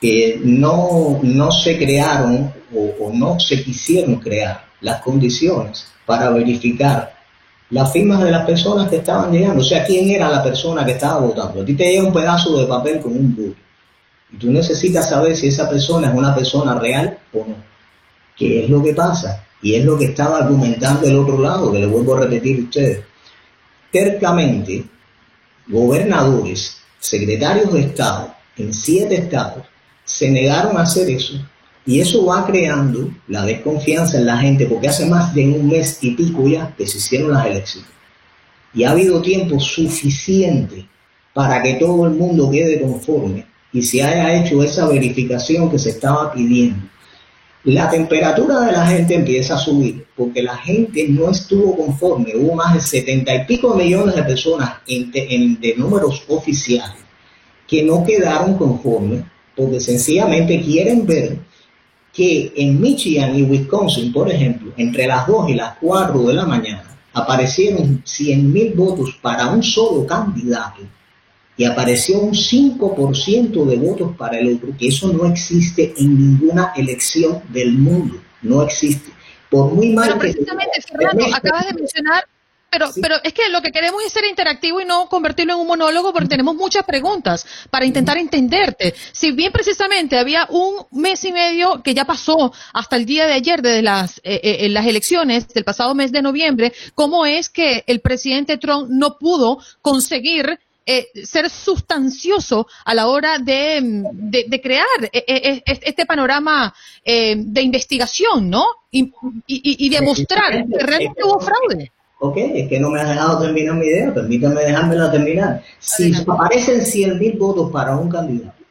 que no, no se crearon o, no se quisieron crear las condiciones para verificar las firmas de las personas que estaban llegando? O sea, ¿quién era la persona que estaba votando? A ti te llega un pedazo de papel con un voto. Y tú necesitas saber si esa persona es una persona real o no qué es lo que pasa. Y es lo que estaba argumentando el otro lado, que le vuelvo a repetir a ustedes. Tercamente, gobernadores, secretarios de Estado en siete estados se negaron a hacer eso. Y eso va creando la desconfianza en la gente, porque hace más de un mes y pico ya que se hicieron las elecciones. Y ha habido tiempo suficiente para que todo el mundo quede conforme y se haya hecho esa verificación que se estaba pidiendo la temperatura de la gente empieza a subir porque la gente no estuvo conforme. Hubo más de setenta y pico millones de personas en, de números oficiales que no quedaron conformes porque sencillamente quieren ver que en Michigan y Wisconsin, por ejemplo, entre las 2 y las 4 de la mañana, aparecieron 100 mil votos para un solo candidato y apareció un 5% de votos para el otro, que eso no existe en ninguna elección del mundo, no existe. Por muy mal pero precisamente, Fernando, acabas de mencionar pero, pero es que lo que queremos es ser interactivo y no convertirlo en un monólogo porque tenemos muchas preguntas para intentar entenderte. Si bien precisamente había un mes y medio que ya pasó hasta el día de ayer de las, eh, eh, las elecciones del pasado mes de noviembre, ¿cómo es que el presidente Trump no pudo conseguir eh, ser sustancioso a la hora de, de, crear eh, eh, este panorama de investigación, ¿no? Y, y, demostrar que realmente hubo fraude. Ok, es que no me has dejado terminar mi idea, permítame dejármela terminar. Si aparecen 100 mil votos para un candidato,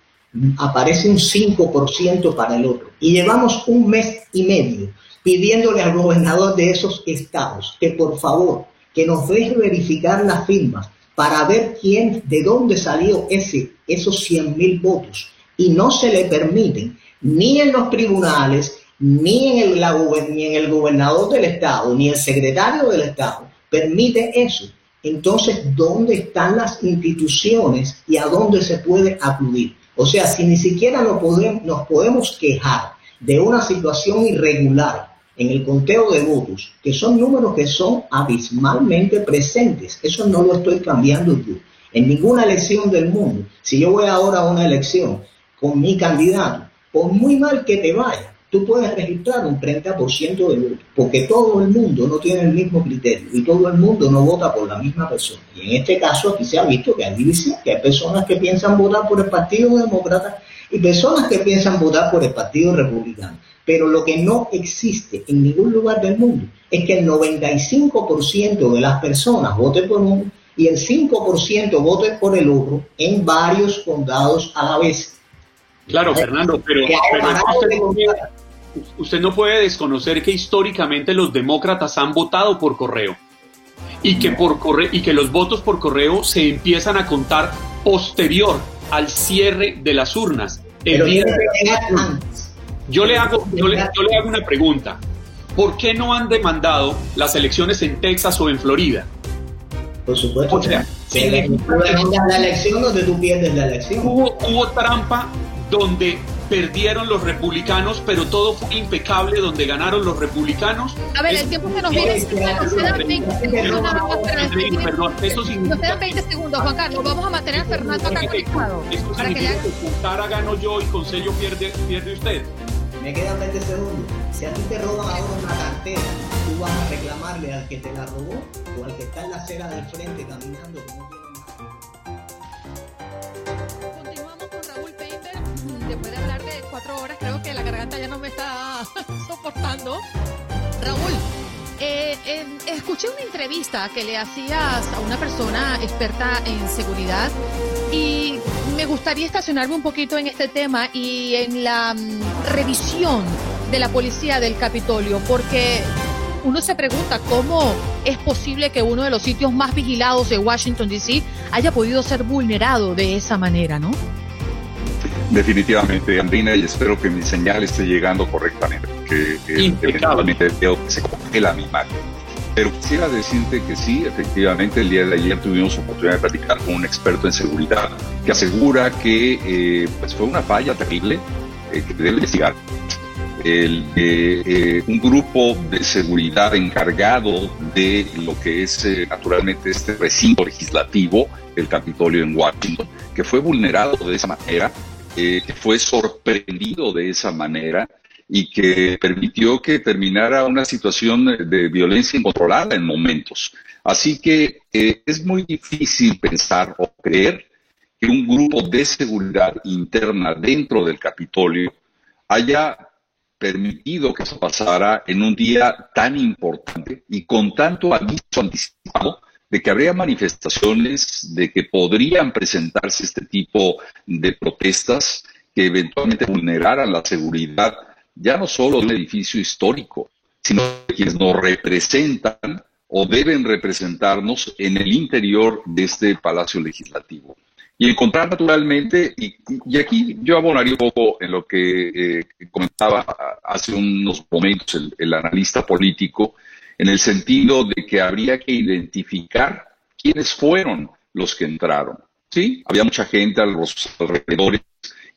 aparece un 5% para el otro. Y llevamos un mes y medio pidiéndole al gobernador de esos estados que por favor, que nos deje verificar las firmas para ver quién, de dónde salió ese, esos 100 mil votos. Y no se le permiten ni en los tribunales, ni en, el, ni en el gobernador del Estado, ni el secretario del Estado, permite eso. Entonces, ¿dónde están las instituciones y a dónde se puede acudir? O sea, si ni siquiera nos podemos, nos podemos quejar de una situación irregular en el conteo de votos, que son números que son abismalmente presentes. Eso no lo estoy cambiando yo. En ninguna elección del mundo, si yo voy ahora a una elección con mi candidato, por muy mal que te vaya, tú puedes registrar un 30% de votos, porque todo el mundo no tiene el mismo criterio y todo el mundo no vota por la misma persona. Y en este caso aquí se ha visto que hay división, que hay personas que piensan votar por el Partido Demócrata y personas que piensan votar por el Partido Republicano. Pero lo que no existe en ningún lugar del mundo es que el 95% de las personas voten por uno y el 5% voten por el otro en varios condados a la vez. Claro, Fernando, pero, usted, no puede, desconocer que históricamente los demócratas han votado por correo y que, por correo, y que los votos por correo se empiezan a contar posterior al cierre de las urnas. Yo le hago, yo le, hago una pregunta. ¿Por qué no han demandado las elecciones en Texas o en Florida? Por supuesto. O sea, la elección donde tú pierdes la elección. Hubo, hubo trampa donde perdieron los republicanos, pero todo fue impecable donde ganaron los republicanos. A ver, el tiempo que nos viene, nos quedan 20 segundos nada más para despedir. Perdón, eso Nos significa quedan 20 segundos, Juan Carlos. Vamos a mantener a Fernando acá conectado. Esto Para que significa le que con Tara gano yo y con sello pierde, pierde usted. Me quedan 20 segundos. Si a ti te roban ahora una cartera, tú vas a reclamarle al que te la robó o al que está en la acera del frente caminando Raúl, eh, eh, escuché una entrevista que le hacías a una persona experta en seguridad y me gustaría estacionarme un poquito en este tema y en la mm, revisión de la policía del Capitolio, porque uno se pregunta cómo es posible que uno de los sitios más vigilados de Washington, D.C. haya podido ser vulnerado de esa manera, ¿no? Definitivamente, Andrina, y espero que mi señal esté llegando correctamente, que eh, eventualmente veo que se congela mi imagen. Pero quisiera decirte que sí, efectivamente, el día de ayer tuvimos oportunidad de platicar con un experto en seguridad que asegura que eh, pues fue una falla terrible eh, que debe investigar. El, eh, eh, un grupo de seguridad encargado de lo que es eh, naturalmente este recinto legislativo, el Capitolio en Washington, que fue vulnerado de esa manera, fue sorprendido de esa manera y que permitió que terminara una situación de violencia incontrolada en momentos. Así que eh, es muy difícil pensar o creer que un grupo de seguridad interna dentro del Capitolio haya permitido que eso pasara en un día tan importante y con tanto aviso anticipado de que habría manifestaciones, de que podrían presentarse este tipo de protestas que eventualmente vulneraran la seguridad ya no solo de un edificio histórico, sino de quienes nos representan o deben representarnos en el interior de este Palacio Legislativo. Y encontrar naturalmente, y, aquí yo abonaría un poco en lo que eh, comentaba hace unos momentos el analista político, en el sentido de que habría que identificar quiénes fueron los que entraron. Sí, había mucha gente a los alrededores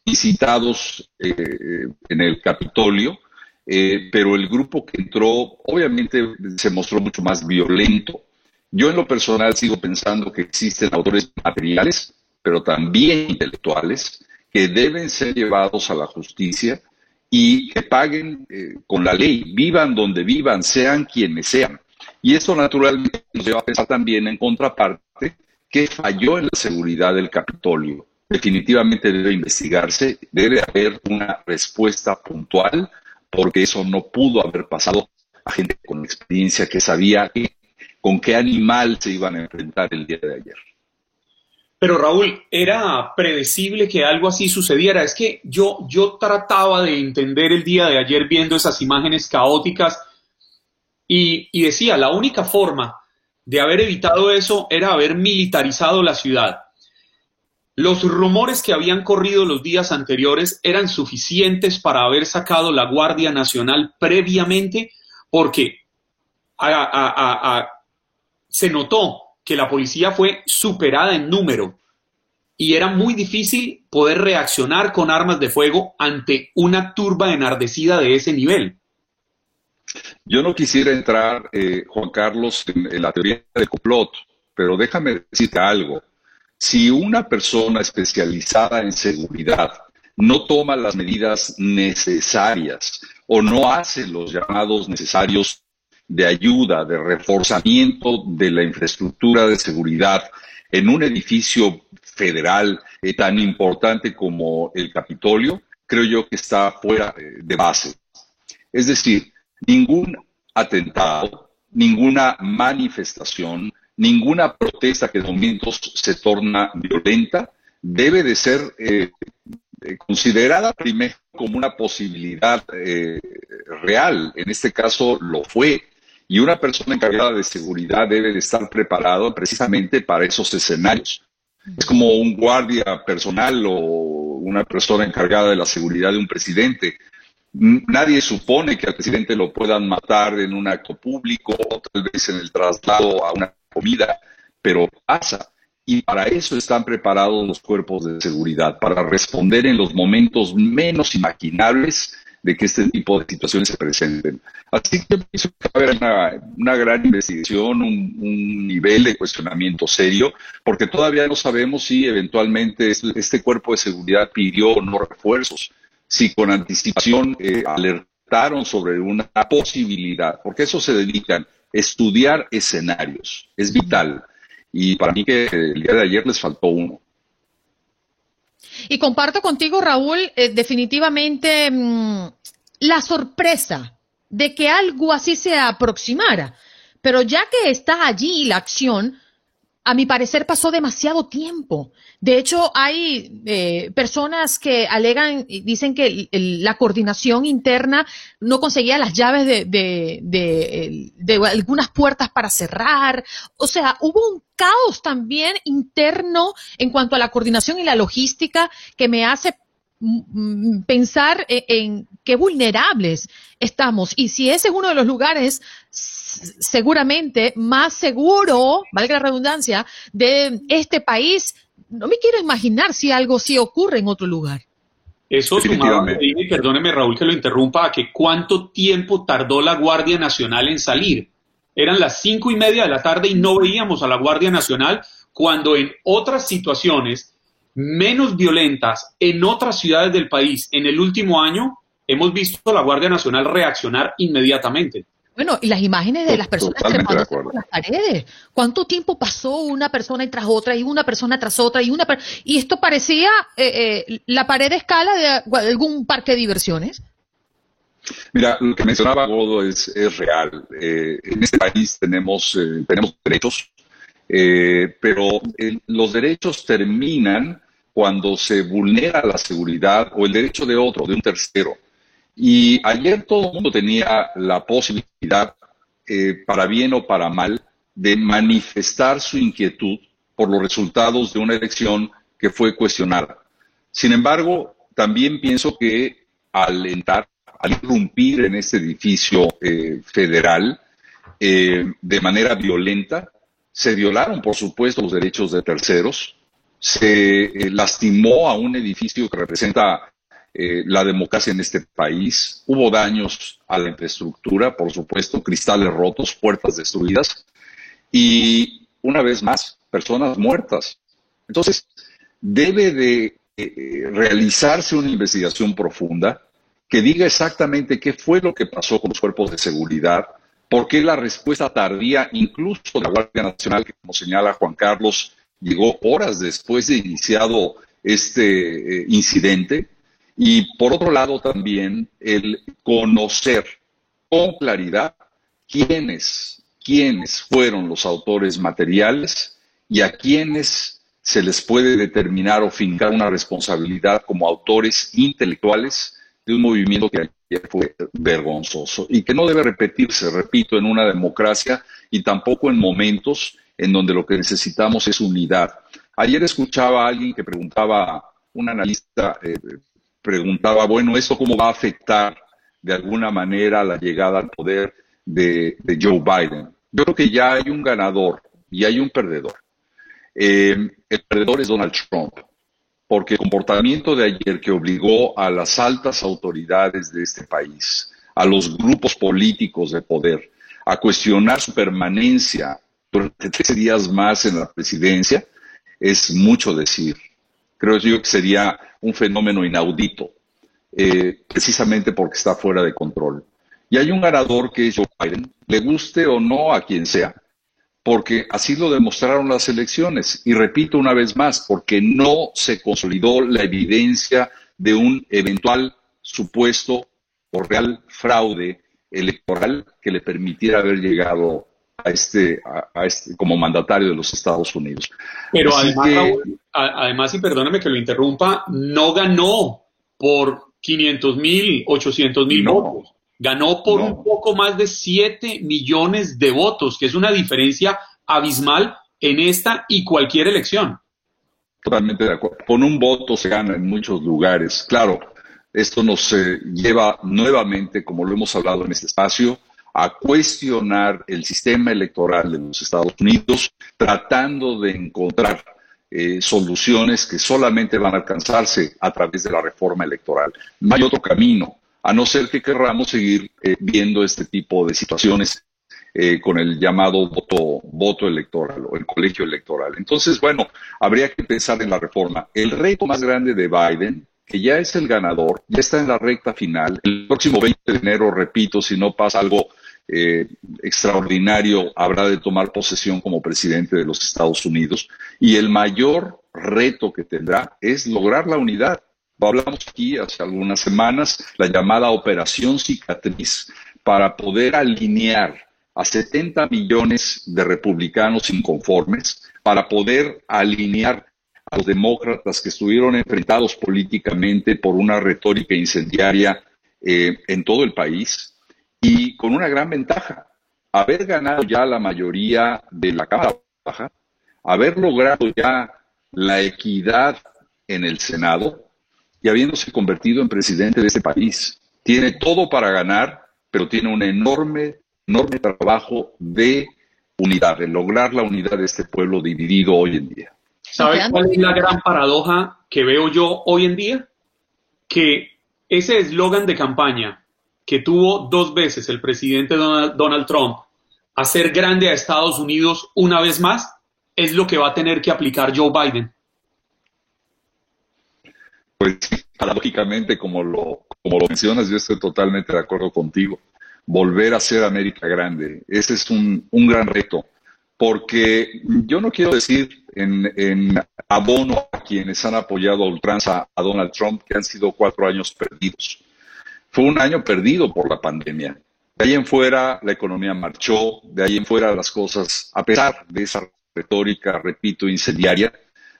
visitados eh, en el Capitolio, eh, pero el grupo que entró obviamente se mostró mucho más violento. Yo en lo personal sigo pensando que existen autores materiales, pero también intelectuales, que deben ser llevados a la justicia y que paguen eh, con la ley, vivan donde vivan, sean quienes sean. Y esto naturalmente nos lleva a pensar también en contraparte que falló en la seguridad del Capitolio. Definitivamente debe investigarse, debe haber una respuesta puntual, porque eso no pudo haber pasado a gente con experiencia que sabía con qué animal se iban a enfrentar el día de ayer. Pero Raúl, era predecible que algo así sucediera. Es que yo, yo trataba de entender el día de ayer viendo esas imágenes caóticas y, y decía, la única forma de haber evitado eso era haber militarizado la ciudad. Los rumores que habían corrido los días anteriores eran suficientes para haber sacado la Guardia Nacional previamente porque se notó que la policía fue superada en número y era muy difícil poder reaccionar con armas de fuego ante una turba enardecida de ese nivel. Yo no quisiera entrar, eh, Juan Carlos, en, en, la teoría del complot, pero déjame decirte algo. Si una persona especializada en seguridad no toma las medidas necesarias o no hace los llamados necesarios de ayuda, de reforzamiento de la infraestructura de seguridad en un edificio federal eh, tan importante como el Capitolio, creo yo que está fuera eh, de base. Es decir, ningún atentado, ninguna manifestación, ninguna protesta que de momentos se torna violenta debe de ser eh, considerada primero como una posibilidad real. En este caso lo fue. Y una persona encargada de seguridad debe de estar preparado precisamente para esos escenarios. Es como un guardia personal o una persona encargada de la seguridad de un presidente. Nadie supone que al presidente lo puedan matar en un acto público o tal vez en el traslado a una comida, pero pasa. Y para eso están preparados los cuerpos de seguridad, para responder en los momentos menos imaginables de que este tipo de situaciones se presenten. Así que pienso que va a haber una, gran investigación, un, nivel de cuestionamiento serio, porque todavía no sabemos si eventualmente este cuerpo de seguridad pidió o no refuerzos, si con anticipación eh, alertaron sobre una posibilidad, porque eso se dedican, estudiar escenarios, es vital. Y para mí que el día de ayer les faltó uno. Y comparto contigo, Raúl, eh, definitivamente mm, la sorpresa de que algo así se aproximara. Pero ya que está allí la acción, a mi parecer pasó demasiado tiempo. De hecho, hay eh, personas que alegan y dicen que la coordinación interna no conseguía las llaves de, de, algunas puertas para cerrar. O sea, hubo un caos también interno en cuanto a la coordinación y la logística que me hace pensar e, en qué vulnerables estamos. Y si ese es uno de los lugares seguramente más seguro, valga la redundancia, de este país, no me quiero imaginar si algo sí ocurre en otro lugar. Eso sumado, y perdóneme Raúl que lo interrumpa, a que cuánto tiempo tardó la Guardia Nacional en salir. Eran las cinco y media de la tarde y no veíamos a la Guardia Nacional cuando en otras situaciones menos violentas en otras ciudades del país en el último año hemos visto a la Guardia Nacional reaccionar inmediatamente. Bueno, y las imágenes de las personas trepando por las paredes. ¿Cuánto tiempo pasó una persona tras otra y una persona tras otra y una y esto parecía eh, eh, la pared de escala de algún parque de diversiones? Mira, lo que mencionaba Godo es, real. Eh, en este país tenemos, tenemos derechos, pero los derechos terminan cuando se vulnera la seguridad o el derecho de otro, de un tercero. Y ayer todo el mundo tenía la posibilidad, eh, para bien o para mal, de manifestar su inquietud por los resultados de una elección que fue cuestionada. Sin embargo, también pienso que al entrar, al irrumpir en este edificio eh, federal eh, de manera violenta, se violaron, por supuesto, los derechos de terceros, se lastimó a un edificio que representa eh, la democracia en este país. Hubo daños a la infraestructura, por supuesto, cristales rotos, puertas destruidas y, una vez más, personas muertas. Entonces, debe de eh, realizarse una investigación profunda que diga exactamente qué fue lo que pasó con los cuerpos de seguridad, por qué la respuesta tardía, incluso de la Guardia Nacional, que como señala Juan Carlos, llegó horas después de iniciado este eh, incidente, y por otro lado también el conocer con claridad quiénes, quiénes fueron los autores materiales y a quiénes se les puede determinar o fincar una responsabilidad como autores intelectuales de un movimiento que fue vergonzoso y que no debe repetirse, repito, en una democracia y tampoco en momentos en donde lo que necesitamos es unidad. Ayer escuchaba a alguien que preguntaba, un analista eh, preguntaba, bueno, ¿esto cómo va a afectar de alguna manera la llegada al poder de, Joe Biden? Yo creo que ya hay un ganador y hay un perdedor. Eh, el perdedor es Donald Trump, porque el comportamiento de ayer que obligó a las altas autoridades de este país, a los grupos políticos de poder, a cuestionar su permanencia durante 13 días más en la presidencia, es mucho decir. Creo yo que sería un fenómeno inaudito, eh, precisamente porque está fuera de control. Y hay un ganador que es Joe Biden, le guste o no a quien sea, porque así lo demostraron las elecciones. Y repito una vez más, porque no se consolidó la evidencia de un eventual supuesto o real fraude electoral que le permitiera haber llegado a este, a, este como mandatario de los Estados Unidos. Pero además, además, y perdóname que lo interrumpa, no ganó por 500 mil, 800 mil votos. Ganó por un poco más de 7 millones de votos, que es una diferencia abismal en esta y cualquier elección. Totalmente de acuerdo. Con un voto se gana en muchos lugares. Claro, esto nos eh, lleva nuevamente, como lo hemos hablado en este espacio, a cuestionar el sistema electoral de los Estados Unidos, tratando de encontrar eh, soluciones que solamente van a alcanzarse a través de la reforma electoral. No hay otro camino, a no ser que querramos seguir eh, viendo este tipo de situaciones eh, con el llamado voto, voto electoral o el colegio electoral. Entonces, bueno, habría que pensar en la reforma. El reto más grande de Biden, que ya es el ganador, ya está en la recta final. El próximo 20 de enero, repito, si no pasa algo eh, extraordinario, habrá de tomar posesión como presidente de los Estados Unidos. Y el mayor reto que tendrá es lograr la unidad. Hablamos aquí hace algunas semanas, la llamada operación cicatriz, para poder alinear a 70 millones de republicanos inconformes, para poder alinear a los demócratas que estuvieron enfrentados políticamente por una retórica incendiaria eh, en todo el país, y con una gran ventaja, haber ganado ya la mayoría de la Cámara Baja, haber logrado ya la equidad en el Senado y habiéndose convertido en presidente de este país. Tiene todo para ganar, pero tiene un enorme, enorme trabajo de unidad, de lograr la unidad de este pueblo dividido hoy en día. ¿Sabes cuál es la gran paradoja que veo yo hoy en día? Que ese eslogan de campaña, que tuvo dos veces el presidente Donald, Trump, hacer grande a Estados Unidos una vez más, es lo que va a tener que aplicar Joe Biden. Pues paradójicamente, como lo, mencionas, yo estoy totalmente de acuerdo contigo. Volver a ser América grande, ese es un, un gran reto, porque yo no quiero decir en, en, abono a quienes han apoyado a ultranza a Donald Trump que han sido cuatro años perdidos fue un año perdido por la pandemia. De ahí en fuera la economía marchó, de ahí en fuera las cosas, a pesar de esa retórica, repito, incendiaria,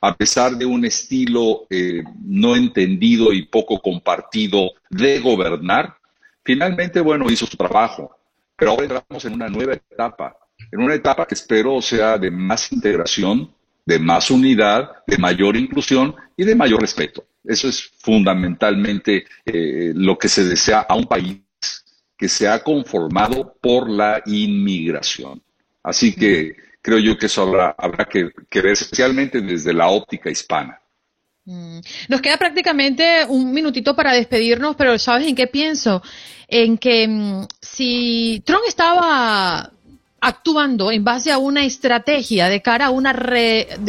a pesar de un estilo eh, no entendido y poco compartido de gobernar, finalmente, bueno, hizo su trabajo. Pero ahora entramos en una nueva etapa, en una etapa que espero sea de más integración, de más unidad, de mayor inclusión y de mayor respeto. Eso es fundamentalmente eh, lo que se desea a un país que se ha conformado por la inmigración. Así que creo yo que eso habrá, habrá que, ver especialmente desde la óptica hispana. Mm. Nos queda prácticamente un minutito para despedirnos, pero ¿sabes en qué pienso? En que mm, si Trump estaba actuando en base a una estrategia de cara a, una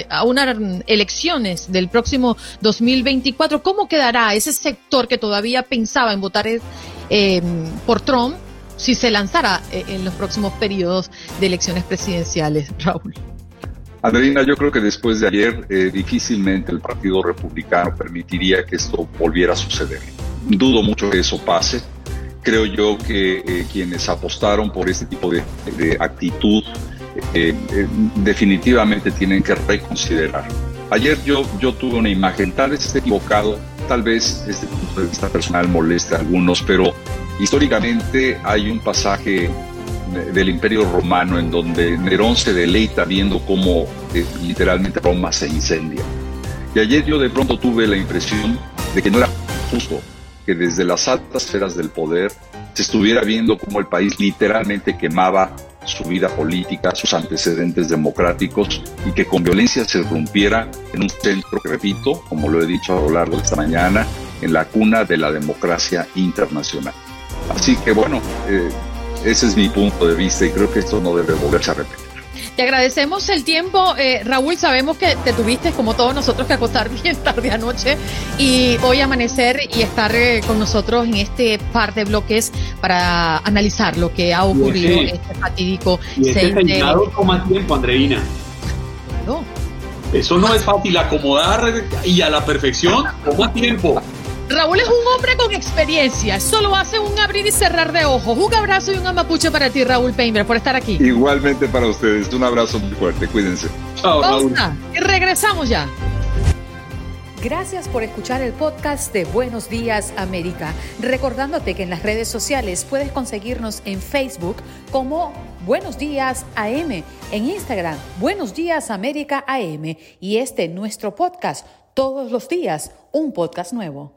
a unas elecciones del próximo 2024, ¿cómo quedará ese sector que todavía pensaba en votar eh, por Trump si se lanzara eh, en los próximos periodos de elecciones presidenciales, Raúl? Andreina, yo creo que después de ayer eh, difícilmente el Partido Republicano permitiría que esto volviera a suceder. Dudo mucho que eso pase creo yo que eh, quienes apostaron por este tipo de, actitud eh, eh, definitivamente tienen que reconsiderar. Ayer yo, yo tuve una imagen, tal vez esté equivocado, tal vez este punto de vista personal moleste a algunos, pero históricamente hay un pasaje del Imperio Romano en donde Nerón se deleita viendo cómo literalmente Roma se incendia. Y ayer yo de pronto tuve la impresión de que no era justo que desde las altas esferas del poder se estuviera viendo cómo el país literalmente quemaba su vida política, sus antecedentes democráticos y que con violencia se rompiera en un centro repito, como lo he dicho a lo largo de esta mañana, en la cuna de la democracia internacional. Así que bueno, eh, ese es mi punto de vista y creo que esto no debe volverse a repetir. Te agradecemos el tiempo. Eh, Raúl, sabemos que te tuviste, como todos nosotros, que acostar bien tarde anoche y hoy amanecer y estar eh, con nosotros en este par de bloques para analizar lo que ha ocurrido en este fatídico y este 6 de... toma tiempo, Andreina. Eso no es fácil acomodar y a la perfección toma tiempo. Raúl es un hombre con experiencia. Solo hace un abrir y cerrar de ojos. Un abrazo y un amapuche para ti, Raúl Painter, por estar aquí. Igualmente para ustedes. Un abrazo muy fuerte. Cuídense. Chao, Raúl. Y regresamos ya. Gracias por escuchar el podcast de Buenos Días América. Recordándote que en las redes sociales puedes conseguirnos en Facebook como Buenos Días AM, en Instagram Buenos Días América AM y este nuestro podcast todos los días, un podcast nuevo.